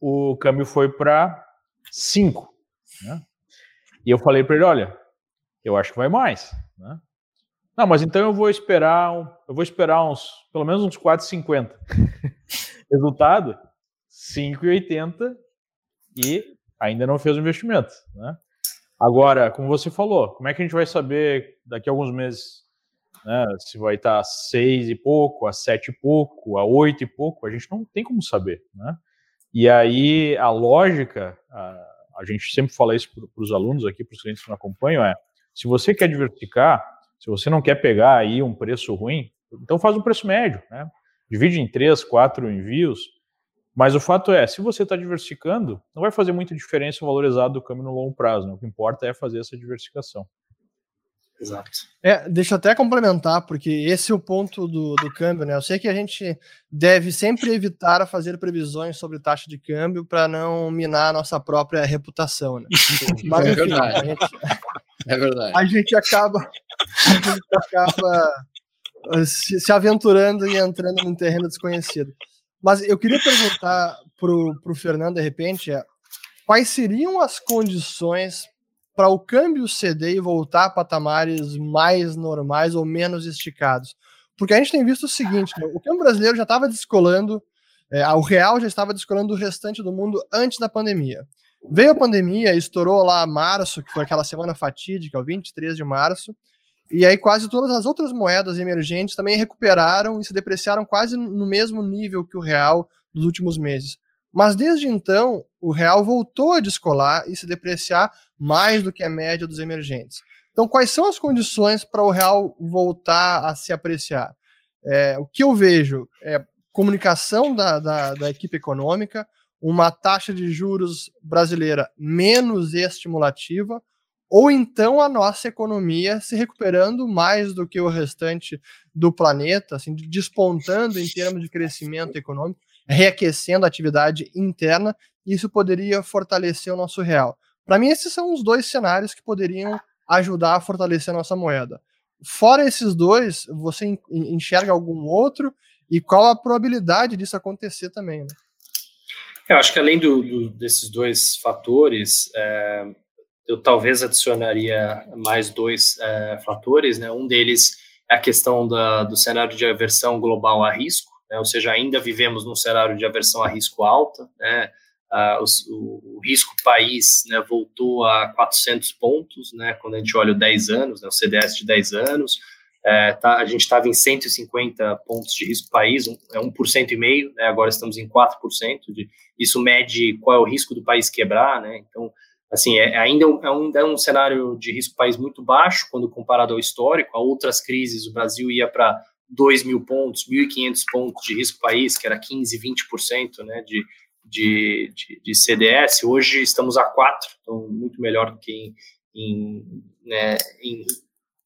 o câmbio foi para 5. Né? E eu falei para ele: olha, eu acho que vai mais. Né? Não, mas então eu vou esperar, eu vou esperar uns, pelo menos uns 4,50. Resultado: 5,80 e ainda não fez o investimento. Né? Agora, como você falou, como é que a gente vai saber daqui a alguns meses né, se vai estar a 6 e pouco, a 7 e pouco, a 8 e pouco? A gente não tem como saber. Né? E aí a lógica, a, a gente sempre fala isso para os alunos aqui, para os clientes que não acompanham, é se você quer diversificar, se você não quer pegar aí um preço ruim, então faz um preço médio, né? Divide em três, quatro envios. Mas o fato é, se você está diversificando, não vai fazer muita diferença o valor exato do câmbio no longo prazo. Né? O que importa é fazer essa diversificação. Exato. É, deixa eu até complementar, porque esse é o ponto do, do câmbio, né? Eu sei que a gente deve sempre evitar fazer previsões sobre taxa de câmbio para não minar a nossa própria reputação, né? Mas, é verdade. A gente, é verdade. A gente acaba, a gente acaba uh, se, se aventurando e entrando num terreno desconhecido. Mas eu queria perguntar para o Fernando, de repente, é, quais seriam as condições para o câmbio ceder e voltar a patamares mais normais ou menos esticados? Porque a gente tem visto o seguinte: né? o câmbio brasileiro já estava descolando, é, o real já estava descolando do restante do mundo antes da pandemia. Veio a pandemia, estourou lá março, que foi aquela semana fatídica, o 23 de março, e aí quase todas as outras moedas emergentes também recuperaram e se depreciaram quase no mesmo nível que o real dos últimos meses. Mas desde então, o real voltou a descolar e se depreciar mais do que a média dos emergentes. Então, quais são as condições para o real voltar a se apreciar? É, o que eu vejo é comunicação da, da, da equipe econômica, uma taxa de juros brasileira menos estimulativa, ou então a nossa economia se recuperando mais do que o restante do planeta, assim, despontando em termos de crescimento econômico, reaquecendo a atividade interna, isso poderia fortalecer o nosso real. Para mim, esses são os dois cenários que poderiam ajudar a fortalecer a nossa moeda. Fora esses dois, você enxerga algum outro e qual a probabilidade disso acontecer também? Né? Eu acho que além do, do, desses dois fatores, é, eu talvez adicionaria mais dois é, fatores. Né? Um deles é a questão da, do cenário de aversão global a risco, né? ou seja, ainda vivemos num cenário de aversão a risco alta. Né? O, o, risco país né, voltou a 400 pontos, né, quando a gente olha o 10 anos, né, o CDS de 10 anos, é, tá, a gente estava em 150 pontos de risco país, um, é 1% e meio, né, agora estamos em 4%, de, isso mede qual é o risco do país quebrar, né, então, assim, é, ainda é um, é um cenário de risco país muito baixo, quando comparado ao histórico, a outras crises, o Brasil ia para 2 mil pontos, 1.500 pontos de risco país, que era 15, 20% né, de, de, de, de, CDS, hoje estamos a 4, então muito melhor do que em, em, né, em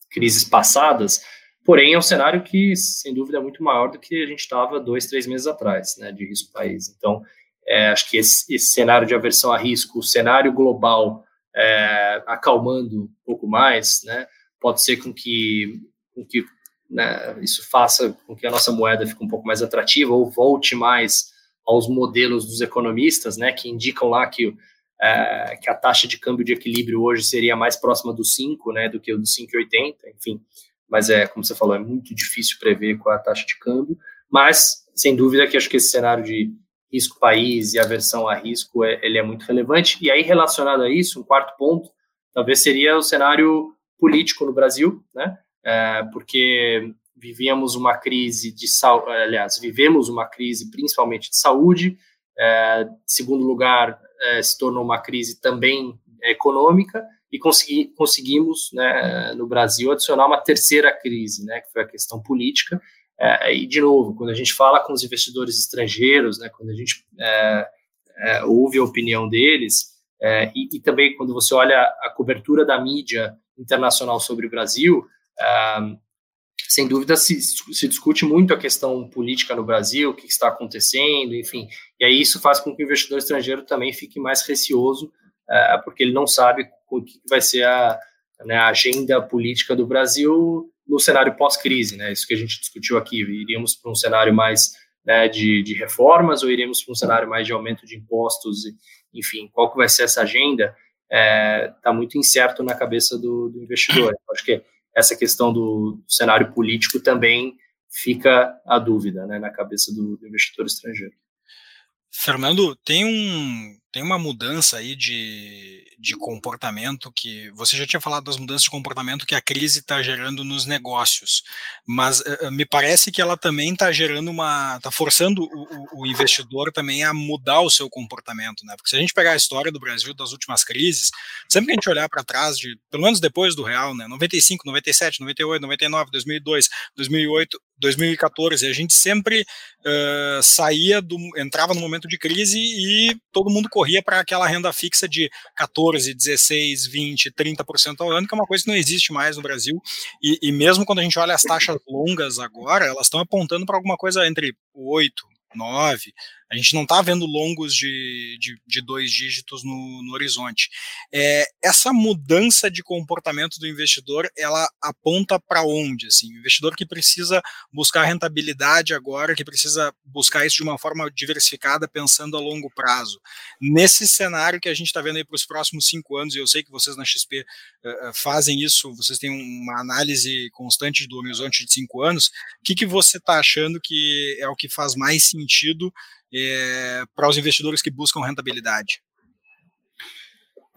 crises passadas, porém é um cenário que, sem dúvida, é muito maior do que a gente estava dois, três meses atrás, né, de risco país. Então, é, acho que esse, esse, cenário de aversão a risco, o cenário global é, acalmando um pouco mais, né, pode ser com que, com que né, isso faça com que a nossa moeda fique um pouco mais atrativa ou volte mais aos modelos dos economistas, né, que indicam lá que, é, que a taxa de câmbio de equilíbrio hoje seria mais próxima do 5, né, do que o do 5,80, enfim. Mas é, como você falou, é muito difícil prever qual é a taxa de câmbio, mas sem dúvida que acho que esse cenário de, risco país e aversão a risco, é, ele é muito relevante. E aí, relacionado a isso, um quarto ponto, talvez seria o cenário político no Brasil, né? É, porque vivíamos uma crise de saúde, aliás, vivemos uma crise principalmente de saúde, é, segundo lugar, é, se tornou uma crise também econômica, e consegui, conseguimos, né, no Brasil, adicionar uma terceira crise, né, que foi a questão política, é, e, de novo, quando a gente fala com os investidores estrangeiros, né, quando a gente é, é, ouve a opinião deles, é, e, e, também quando você olha a cobertura da mídia internacional sobre o Brasil, é, sem dúvida se, se, discute muito a questão política no Brasil, o que está acontecendo, enfim, e aí isso faz com que o investidor estrangeiro também fique mais receoso, é, porque ele não sabe o que vai ser a, né, a agenda política do Brasil no cenário pós-crise, né? Isso que a gente discutiu aqui. Iríamos para um cenário mais né, de, de, reformas ou iríamos para um cenário mais de aumento de impostos? Enfim, qual que vai ser essa agenda? Está é, tá muito incerto na cabeça do, do investidor. Acho que essa questão do, cenário político também fica a dúvida né, na cabeça do, do investidor estrangeiro. Fernando, tem um tem uma mudança aí de, de comportamento que você já tinha falado das mudanças de comportamento que a crise está gerando nos negócios, mas uh, me parece que ela também está gerando uma, está forçando o, o, investidor também a mudar o seu comportamento, né? Porque se a gente pegar a história do Brasil das últimas crises, sempre que a gente olhar para trás, de, pelo menos depois do real, né? 95, 97, 98, 99, 2002, 2008, 2014, a gente sempre uh, saía do, entrava no momento de crise e todo mundo corria para aquela renda fixa de 14, 16, 20, 30% ao ano, que é uma coisa que não existe mais no Brasil. E, e mesmo quando a gente olha as taxas longas agora, elas estão apontando para alguma coisa entre 8, 9. A gente não está vendo longos de, de, de, dois dígitos no, no horizonte. É, essa mudança de comportamento do investidor, ela aponta para onde? Assim, o investidor que precisa buscar rentabilidade agora, que precisa buscar isso de uma forma diversificada, pensando a longo prazo. Nesse cenário que a gente está vendo aí para os próximos cinco anos, e eu sei que vocês na XP uh, eh, eh, fazem isso, vocês têm uma análise constante do horizonte de cinco anos, o que, que você está achando que é o que faz mais sentido é, para os investidores que buscam rentabilidade?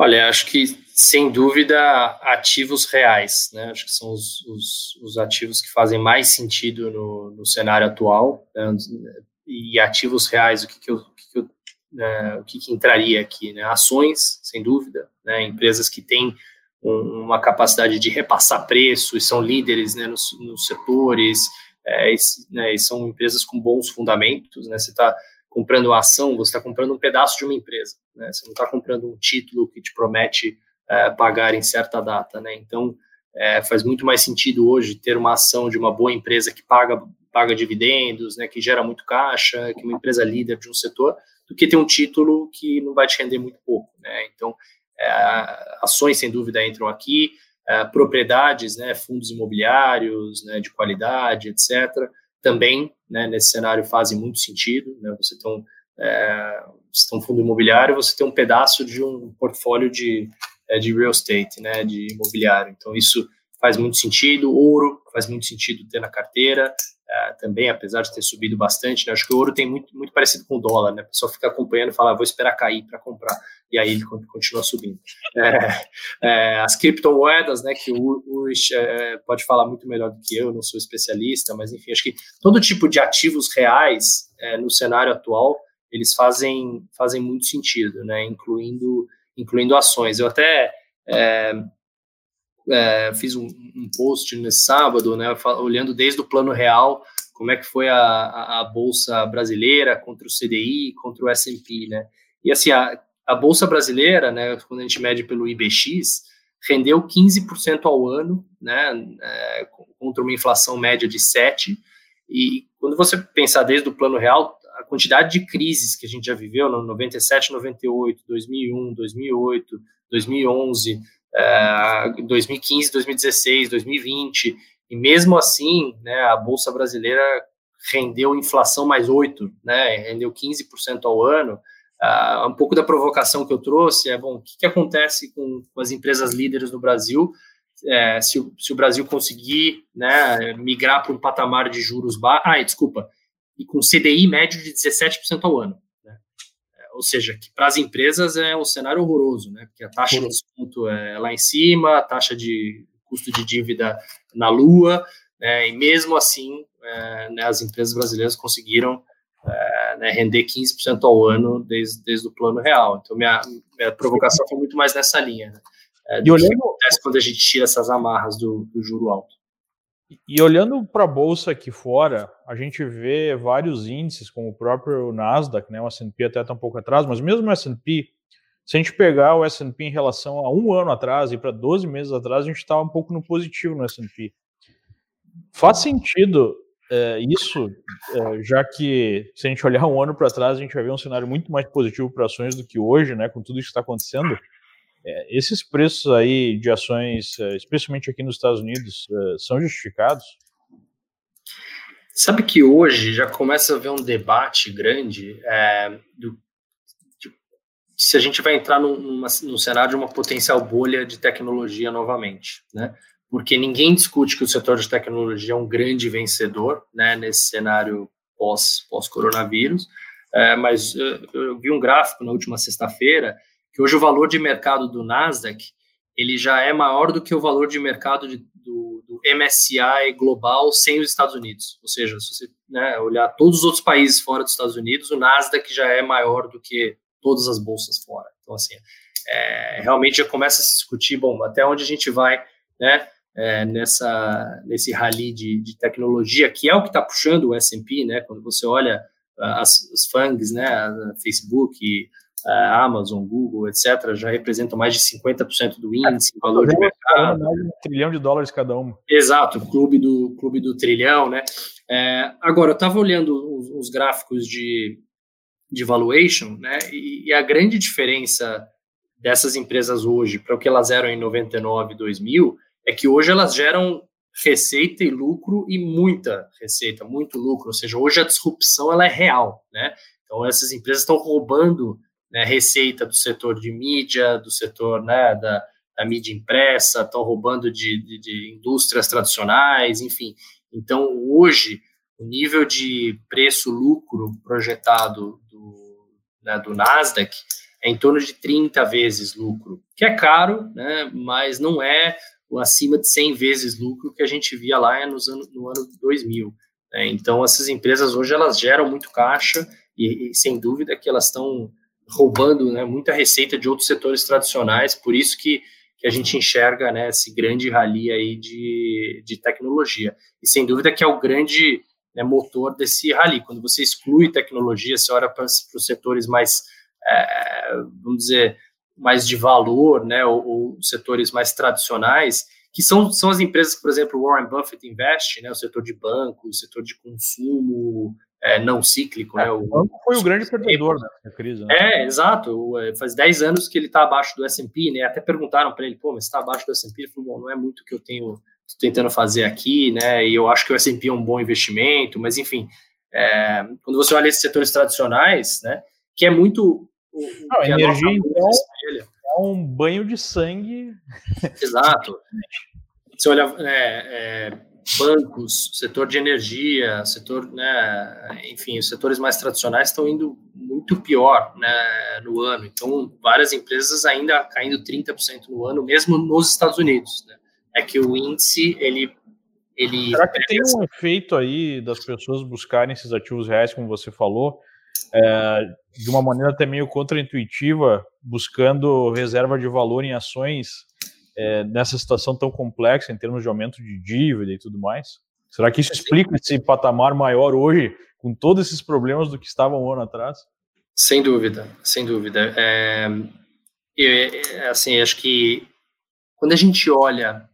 Olha, acho que sem dúvida ativos reais, né? Acho que são os, os, os ativos que fazem mais sentido no, no cenário atual. Né? E ativos reais, o que, que eu, o que, que, eu, né? o que, que entraria aqui? Né? Ações, sem dúvida, né? Empresas que têm um, uma capacidade de repassar preço e são líderes né, nos, nos setores, é, e, né, e são empresas com bons fundamentos, né? Você está comprando a ação, você está comprando um pedaço de uma empresa, né? Você não está comprando um título que te promete é, pagar em certa data, né? Então, é, faz muito mais sentido hoje ter uma ação de uma boa empresa que paga, paga dividendos, né? Que gera muito caixa, que é uma empresa líder de um setor, do que ter um título que não vai te render muito pouco, né? Então, é, ações, sem dúvida, entram aqui, é, propriedades, né? Fundos imobiliários, né? De qualidade, etc., também, né, nesse cenário fazem muito sentido, né, você tem um, é, você tem um fundo imobiliário, você tem um pedaço de um portfólio de, é, de real estate, né, de imobiliário, então isso faz muito sentido, ouro faz muito sentido ter na carteira, é, também, apesar de ter subido bastante, né, acho que o ouro tem muito, muito parecido com o dólar, né, a pessoa fica acompanhando e fala, ah, vou esperar cair para comprar, e aí ele continua subindo. É, é, as criptomoedas, né, que o Ulrich é, pode falar muito melhor do que eu, não sou especialista, mas enfim, acho que todo tipo de ativos reais é, no cenário atual, eles fazem, fazem muito sentido, né, incluindo, incluindo ações. Eu até é, fiz um, um, post nesse sábado, né, olhando desde o plano real, como é que foi a, a, a bolsa brasileira contra o CDI, contra o S&P, né? E assim, a, a bolsa brasileira, né, quando a gente mede pelo IBX, rendeu 15% ao ano, né, é, contra uma inflação média de 7. E quando você pensar desde o plano real, a quantidade de crises que a gente já viveu, no 97, 98, 2001, 2008, 2011, é, 2015, 2016, 2020, e mesmo assim, né, a bolsa brasileira rendeu inflação mais 8, né, rendeu 15% ao ano. Uh, um pouco da provocação que eu trouxe é, bom, o que, que acontece com, com, as empresas líderes no Brasil é, se, o, se, o, Brasil conseguir né, migrar para um patamar de juros baixos, ah, desculpa, e com CDI médio de 17% ao ano. Ou seja, que para as empresas é um cenário horroroso, né? Porque a taxa de desconto é lá em cima, a taxa de custo de dívida na lua, né? e mesmo assim é, né, as empresas brasileiras conseguiram é, né, render 15% ao ano desde, desde o plano real. Então, minha, minha provocação foi muito mais nessa linha. Né? É, e olhando... que acontece quando a gente tira essas amarras do, do juro alto. E olhando para a bolsa aqui fora, a gente vê vários índices, como o próprio Nasdaq, né? O S&P até está um pouco atrás, mas mesmo o S&P, se a gente pegar o S&P em relação a um ano atrás e para 12 meses atrás, a gente estava um pouco no positivo no S&P. Faz sentido é, isso, é, já que se a gente olhar um ano para trás, a gente vai ver um cenário muito mais positivo para ações do que hoje, né? Com tudo isso que está acontecendo. É, esses preços aí de ações, é, especialmente aqui nos Estados Unidos, é, são justificados? Sabe que hoje já começa a haver um debate grande é, do, de, se a gente vai entrar num, numa, num cenário de uma potencial bolha de tecnologia novamente, né? Porque ninguém discute que o setor de tecnologia é um grande vencedor, né, nesse cenário pós, pós-coronavírus, é, mas eu, eu vi um gráfico na última sexta-feira que hoje o valor de mercado do Nasdaq ele já é maior do que o valor de mercado de, do, do, MSCI global sem os Estados Unidos. Ou seja, se você né, olhar todos os outros países fora dos Estados Unidos, o Nasdaq já é maior do que todas as bolsas fora. Então, assim, é, realmente já começa a se discutir, bom, até onde a gente vai, né, é, nessa, nesse rally de, de, tecnologia, que é o que está puxando o S&P, né, quando você olha as, as FANGs, né, Facebook, Amazon, Google, etc., já representam mais de 50% do índice, é, valor de mercado. Mais de um trilhão de dólares cada um. Exato, clube do, clube do trilhão, né? É, agora, eu estava olhando os, os, gráficos de, de valuation, né? E, e, a grande diferença dessas empresas hoje para o que elas eram em 99, 2000, é que hoje elas geram receita e lucro e muita receita, muito lucro. Ou seja, hoje a disrupção ela é real, né? Então essas empresas estão roubando né, receita do setor de mídia, do setor né, da, da mídia impressa, estão roubando de, de, de, indústrias tradicionais, enfim. Então, hoje, o nível de preço-lucro projetado do, né, do Nasdaq é em torno de 30 vezes lucro, que é caro, né, mas não é acima de 100 vezes lucro que a gente via lá nos anos, no ano 2000. Né? Então, essas empresas hoje elas geram muito caixa e, e sem dúvida que elas estão roubando né, muita receita de outros setores tradicionais, por isso que, que a gente enxerga né, esse grande rally aí de, de tecnologia. E sem dúvida que é o grande né, motor desse rally. Quando você exclui tecnologia, você olha para, os setores mais, é, vamos dizer, mais de valor, né, ou, ou, setores mais tradicionais, que são, são as empresas que, por exemplo, Warren Buffett investe, né, o setor de banco, o setor de consumo, é, não cíclico. É, né? O banco foi o grande perdedor da crise. Né? É, exato. É, faz 10 anos que ele está abaixo do S&P, né? Até perguntaram para ele, pô, mas está abaixo do S&P? Ele falou, bom, não é muito o que eu tenho tentando fazer aqui, né? E eu acho que o S&P é um bom investimento, mas enfim, é, quando você olha esses setores tradicionais, né? Que é muito o, não, energia então é um banho de sangue. Exato. Você olha é, é, bancos, setor de energia, setor, né, enfim, os setores mais tradicionais estão indo muito pior né, no ano. Então, várias empresas ainda caindo 30% no ano, mesmo nos Estados Unidos. Né? É que o índice, ele. ele Será que tem um efeito aí das pessoas buscarem esses ativos reais, como você falou, é, de uma maneira até meio contraintuitiva, buscando reserva de valor em ações é, nessa situação tão complexa em termos de aumento de dívida e tudo mais? Será que isso explica esse patamar maior hoje, com todos esses problemas do que estavam um ano atrás? Sem dúvida, sem dúvida. É, eu, assim, acho que quando a gente olha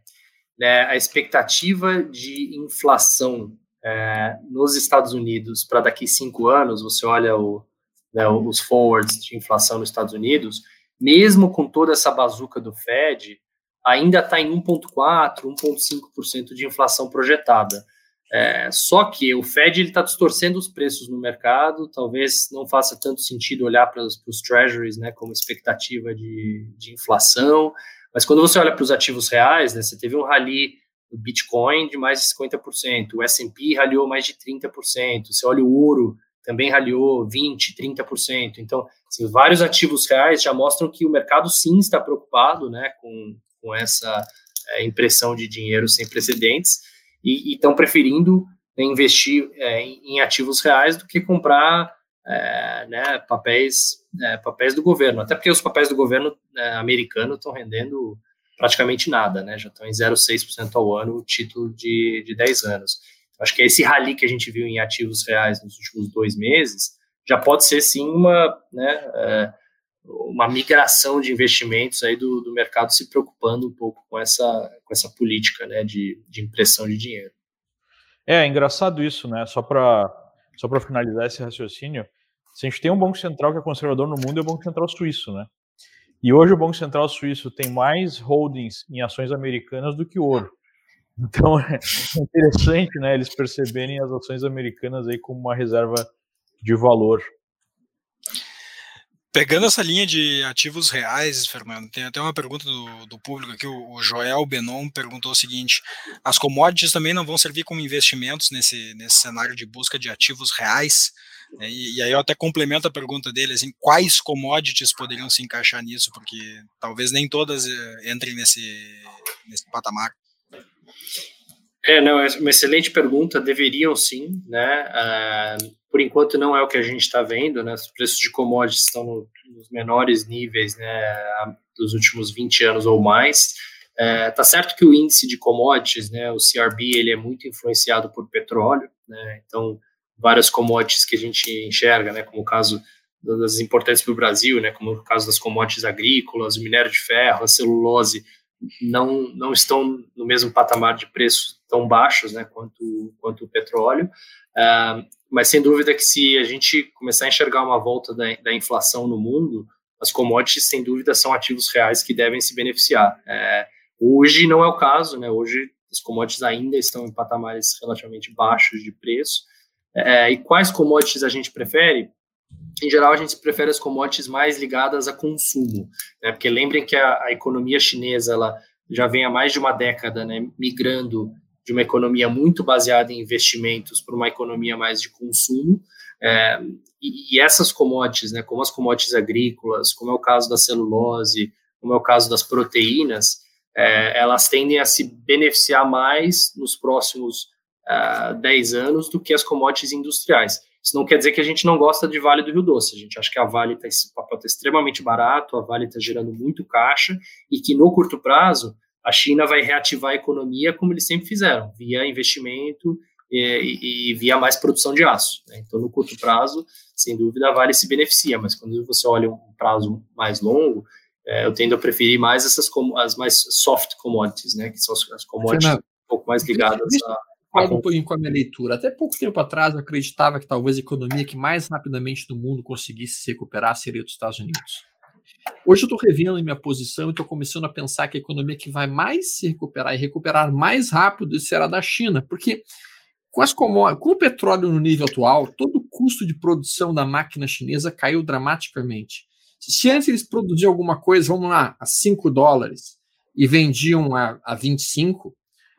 né, a expectativa de inflação é, nos Estados Unidos para daqui cinco anos, você olha o, né, os forwards de inflação nos Estados Unidos, mesmo com toda essa bazuca do Fed, ainda está em 1,4%, 1,5% de inflação projetada. É, só que o Fed está distorcendo os preços no mercado, talvez não faça tanto sentido olhar para os treasuries né, como expectativa de, de inflação, mas quando você olha para os ativos reais, né, você teve um rally do Bitcoin de mais de 50%, o S&P ralhou mais de 30%, você olha o ouro, também raliou 20%, 30%. Então, assim, vários ativos reais já mostram que o mercado sim está preocupado né, com, com essa é, impressão de dinheiro sem precedentes e estão preferindo investir é, em ativos reais do que comprar é, né, papéis, papéis do governo. Até porque os papéis do governo americano estão rendendo praticamente nada, né, já estão em 0,6% ao ano o título de, de 10 anos. Acho que esse rally que a gente viu em ativos reais nos últimos dois meses já pode ser sim uma, né, uma migração de investimentos aí do, do mercado se preocupando um pouco com essa, com essa política né, de, de impressão de dinheiro. É, é engraçado isso, né? Só para só finalizar esse raciocínio, se a gente tem um banco central que é conservador no mundo, é o Banco Central Suíço, né? E hoje o Banco Central Suíço tem mais holdings em ações americanas do que ouro. Então é interessante, né, eles perceberem as ações americanas aí como uma reserva de valor. Pegando essa linha de ativos reais, Fernando, tem até uma pergunta do, do público aqui, o, Joel Benon perguntou o seguinte, as commodities também não vão servir como investimentos nesse, nesse cenário de busca de ativos reais? É, e, e, aí eu até complemento a pergunta dele, assim, quais commodities poderiam se encaixar nisso, porque talvez nem todas eh, entrem nesse, nesse patamar. É, não, é uma excelente pergunta, deveriam sim, né, uh, por enquanto não é o que a gente está vendo, né, os preços de commodities estão no, nos menores níveis, né, dos últimos 20 anos ou mais, é, tá certo que o índice de commodities, né, o CRB, ele é muito influenciado por petróleo, né, então várias commodities que a gente enxerga, né, como o caso das importantes para o Brasil, né, como o caso das commodities agrícolas, o minério de ferro, a celulose, não, não estão no mesmo patamar de preços tão baixos né, quanto, quanto o petróleo. Uh, mas sem dúvida que se a gente começar a enxergar uma volta da, da inflação no mundo, as commodities, sem dúvida, são ativos reais que devem se beneficiar. É, hoje não é o caso, né? Hoje as commodities ainda estão em patamares relativamente baixos de preço, é, e quais commodities a gente prefere? Em geral, a gente prefere as commodities mais ligadas a consumo, né? porque lembrem que a, a, economia chinesa ela já vem há mais de uma década né, migrando de uma economia muito baseada em investimentos para uma economia mais de consumo. É, e, e, essas commodities, né, como as commodities agrícolas, como é o caso da celulose, como é o caso das proteínas, é, elas tendem a se beneficiar mais nos próximos uh, 10 anos do que as commodities industriais. Isso não quer dizer que a gente não gosta de Vale do Rio Doce. A gente acha que a Vale está tá extremamente barato, a Vale está gerando muito caixa e que no curto prazo a China vai reativar a economia como eles sempre fizeram, via investimento e, e via mais produção de aço. Né? Então, no curto prazo, sem dúvida, a Vale se beneficia, mas quando você olha um prazo mais longo, é, eu tendo a preferir mais essas as mais soft commodities, né? Que são as commodities Fernando, um pouco mais ligadas a concordo um pouquinho com a minha leitura. Até pouco tempo atrás eu acreditava que talvez a economia que mais rapidamente do mundo conseguisse se recuperar seria dos Estados Unidos. Hoje eu estou revendo minha posição e estou começando a pensar que a economia que vai mais se recuperar e recuperar mais rápido será da China, porque com, as com o petróleo no nível atual, todo o custo de produção da máquina chinesa caiu dramaticamente. Se antes eles produziam alguma coisa, vamos lá, a 5 dólares e vendiam a, a 25,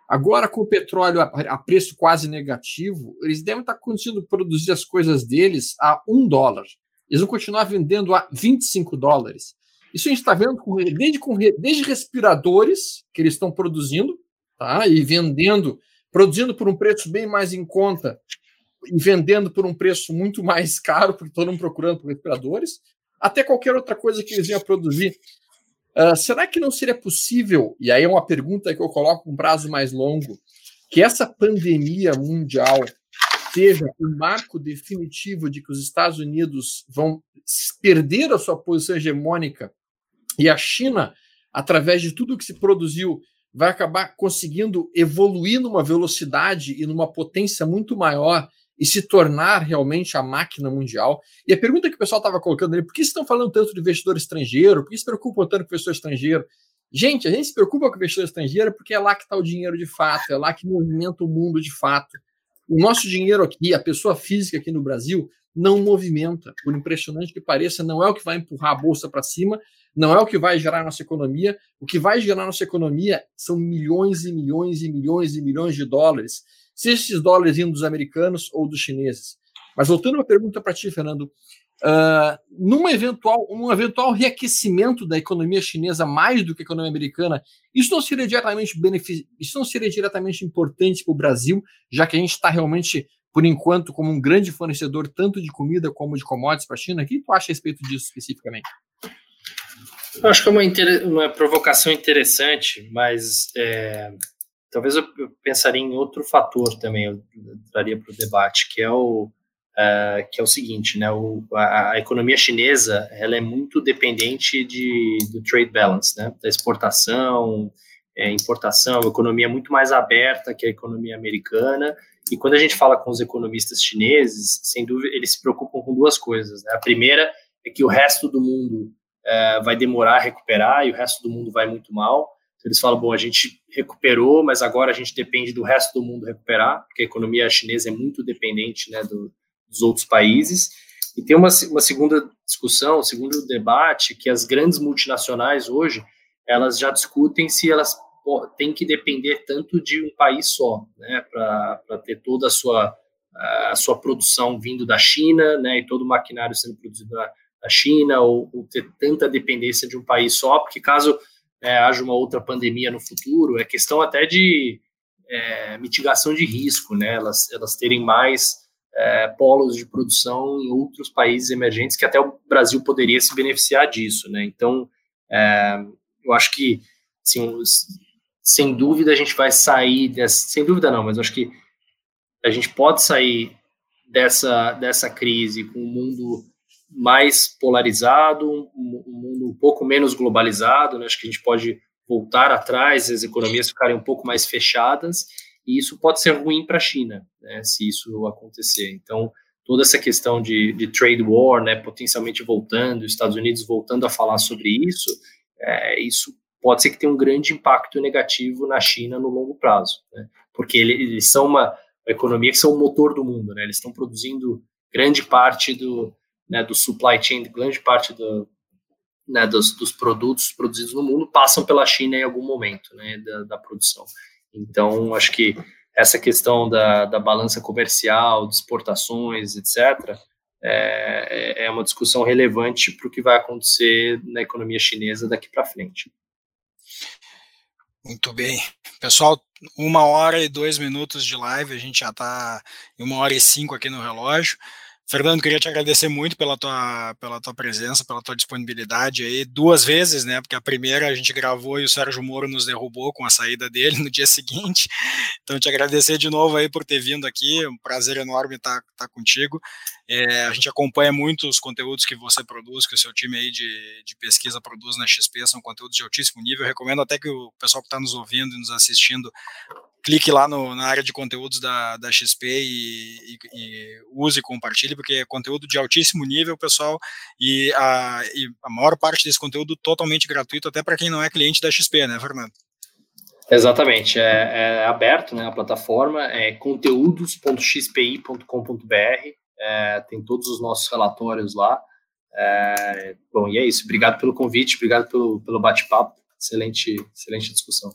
Agora, com o petróleo a, preço quase negativo, eles devem estar conseguindo produzir as coisas deles a um dólar. Eles vão continuar vendendo a 25 dólares. Isso a gente está vendo com, desde, com, desde respiradores que eles estão produzindo, tá? E vendendo, produzindo por um preço bem mais em conta e vendendo por um preço muito mais caro, porque todo mundo procurando por respiradores, até qualquer outra coisa que eles venham a produzir. Uh, será que não seria possível, e aí é uma pergunta que eu coloco com um prazo mais longo, que essa pandemia mundial seja o marco definitivo de que os Estados Unidos vão perder a sua posição hegemônica e a China, através de tudo que se produziu, vai acabar conseguindo evoluir numa velocidade e numa potência muito maior e se tornar realmente a máquina mundial. E a pergunta que o pessoal estava colocando ali, por que estão falando tanto de investidor estrangeiro? Por que se preocupam tanto com investidor estrangeiro? Gente, a gente se preocupa com investidor estrangeiro porque é lá que está o dinheiro de fato, é lá que movimenta o mundo de fato. O nosso dinheiro aqui, a pessoa física aqui no Brasil, não movimenta. Por impressionante que pareça, não é o que vai empurrar a bolsa para cima, não é o que vai gerar nossa economia. O que vai gerar nossa economia são milhões e milhões e milhões e milhões de dólares se esses dólares vindo dos americanos ou dos chineses. Mas voltando à pergunta para ti, Fernando, Uh, num eventual, um eventual reaquecimento da economia chinesa mais do que a economia americana, isso não seria diretamente isso não seria diretamente importante para o Brasil, já que a gente está realmente, por enquanto, como um grande fornecedor tanto de comida como de commodities para a China. O que tu acha a respeito disso especificamente? Eu acho que é uma, uma provocação interessante, mas é... talvez eu pensaria em outro fator também, eu traria para o debate, que é o uh, que é o seguinte, né, o, a, a, economia chinesa ela é muito dependente de, do trade balance, né, da exportação, é, importação, economia muito mais aberta que a economia americana, e quando a gente fala com os economistas chineses, sem dúvida, eles se preocupam com duas coisas, né, a primeira é que o resto do mundo uh, vai demorar a recuperar e o resto do mundo vai muito mal, então, eles falam, bom, a gente recuperou, mas agora a gente depende do resto do mundo recuperar, porque a economia chinesa é muito dependente né, do, dos outros países. E tem uma, uma segunda discussão, um segundo debate, que as grandes multinacionais hoje, elas já discutem se elas têm que depender tanto de um país só, né, para ter toda a sua, a sua produção vindo da China, né, e todo o maquinário sendo produzido na, na China, ou, ou, ter tanta dependência de um país só, porque caso é, haja uma outra pandemia no futuro, é questão até de é, mitigação de risco, né, elas, elas terem mais é, polos de produção em outros países emergentes que até o Brasil poderia se beneficiar disso, né? Então, é, eu acho que, assim, sem dúvida a gente vai sair dessa, sem dúvida não, mas acho que a gente pode sair dessa dessa crise com um mundo mais polarizado, um, um mundo um pouco menos globalizado, né? Acho que a gente pode voltar atrás, as economias ficarem um pouco mais fechadas e isso pode ser ruim para a China, né, se isso acontecer. Então, toda essa questão de, de, trade war, né, potencialmente voltando, os Estados Unidos voltando a falar sobre isso, é, isso pode ser que tenha um grande impacto negativo na China no longo prazo, né, porque eles, são uma, economia que são o motor do mundo, né, eles estão produzindo grande parte do, né, do supply chain, grande parte do, né, dos, dos, produtos produzidos no mundo passam pela China em algum momento né, da, da produção. Então, acho que essa questão da, da balança comercial, de exportações, etc., é, é uma discussão relevante para o que vai acontecer na economia chinesa daqui para frente. Muito bem. Pessoal, uma hora e dois minutos de live, a gente já está em uma hora e cinco aqui no relógio. Fernando, queria te agradecer muito pela tua, pela tua presença, pela tua disponibilidade aí, duas vezes, né? Porque a primeira a gente gravou e o Sérgio Moro nos derrubou com a saída dele no dia seguinte. Então, te agradecer de novo aí por ter vindo aqui, é um prazer enorme estar, estar contigo. É, a gente acompanha muito os conteúdos que você produz, que o seu time aí de, de pesquisa produz na XP, são conteúdos de altíssimo nível. Recomendo até que o pessoal que está nos ouvindo e nos assistindo clique lá no, na área de conteúdos da, da XP e, e, e, use e compartilhe, porque é conteúdo de altíssimo nível, pessoal, e a, e a maior parte desse conteúdo totalmente gratuito, até para quem não é cliente da XP, né, Fernando? Exatamente, é, é aberto né, a plataforma, é conteúdos.xpi.com.br, é, tem todos os nossos relatórios lá. É, bom, e é isso, obrigado pelo convite, obrigado pelo, pelo bate-papo, excelente, excelente discussão.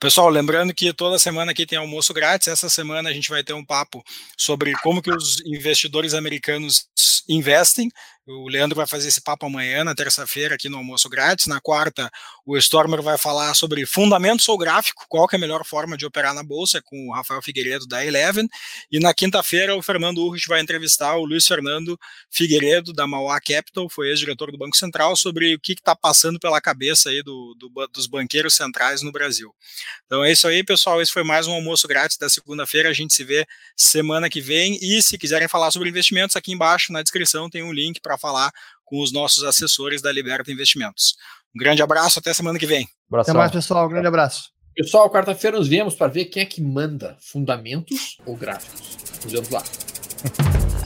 Pessoal, lembrando que toda semana aqui tem almoço grátis. Essa semana a gente vai ter um papo sobre como que os investidores americanos investem. O Leandro vai fazer esse papo amanhã, na terça-feira, aqui no Almoço Grátis. Na quarta, o Stormer vai falar sobre fundamentos ou gráfico, qual que é a melhor forma de operar na Bolsa, com o Rafael Figueiredo, da Eleven. E na quinta-feira, o Fernando Urrich vai entrevistar o Luiz Fernando Figueiredo, da Mauá Capital, foi ex-diretor do Banco Central, sobre o que está passando pela cabeça aí do, do, dos banqueiros centrais no Brasil. Então é isso aí, pessoal. Esse foi mais um Almoço Grátis da segunda-feira. A gente se vê semana que vem. E se quiserem falar sobre investimentos, aqui embaixo na descrição tem um link para falar com os nossos assessores da Liberta Investimentos. Um grande abraço, até semana que vem. Abração. Até mais, pessoal. Um grande abraço. Pessoal, quarta-feira nos vemos para ver quem é que manda fundamentos ou gráficos. Nos vemos lá.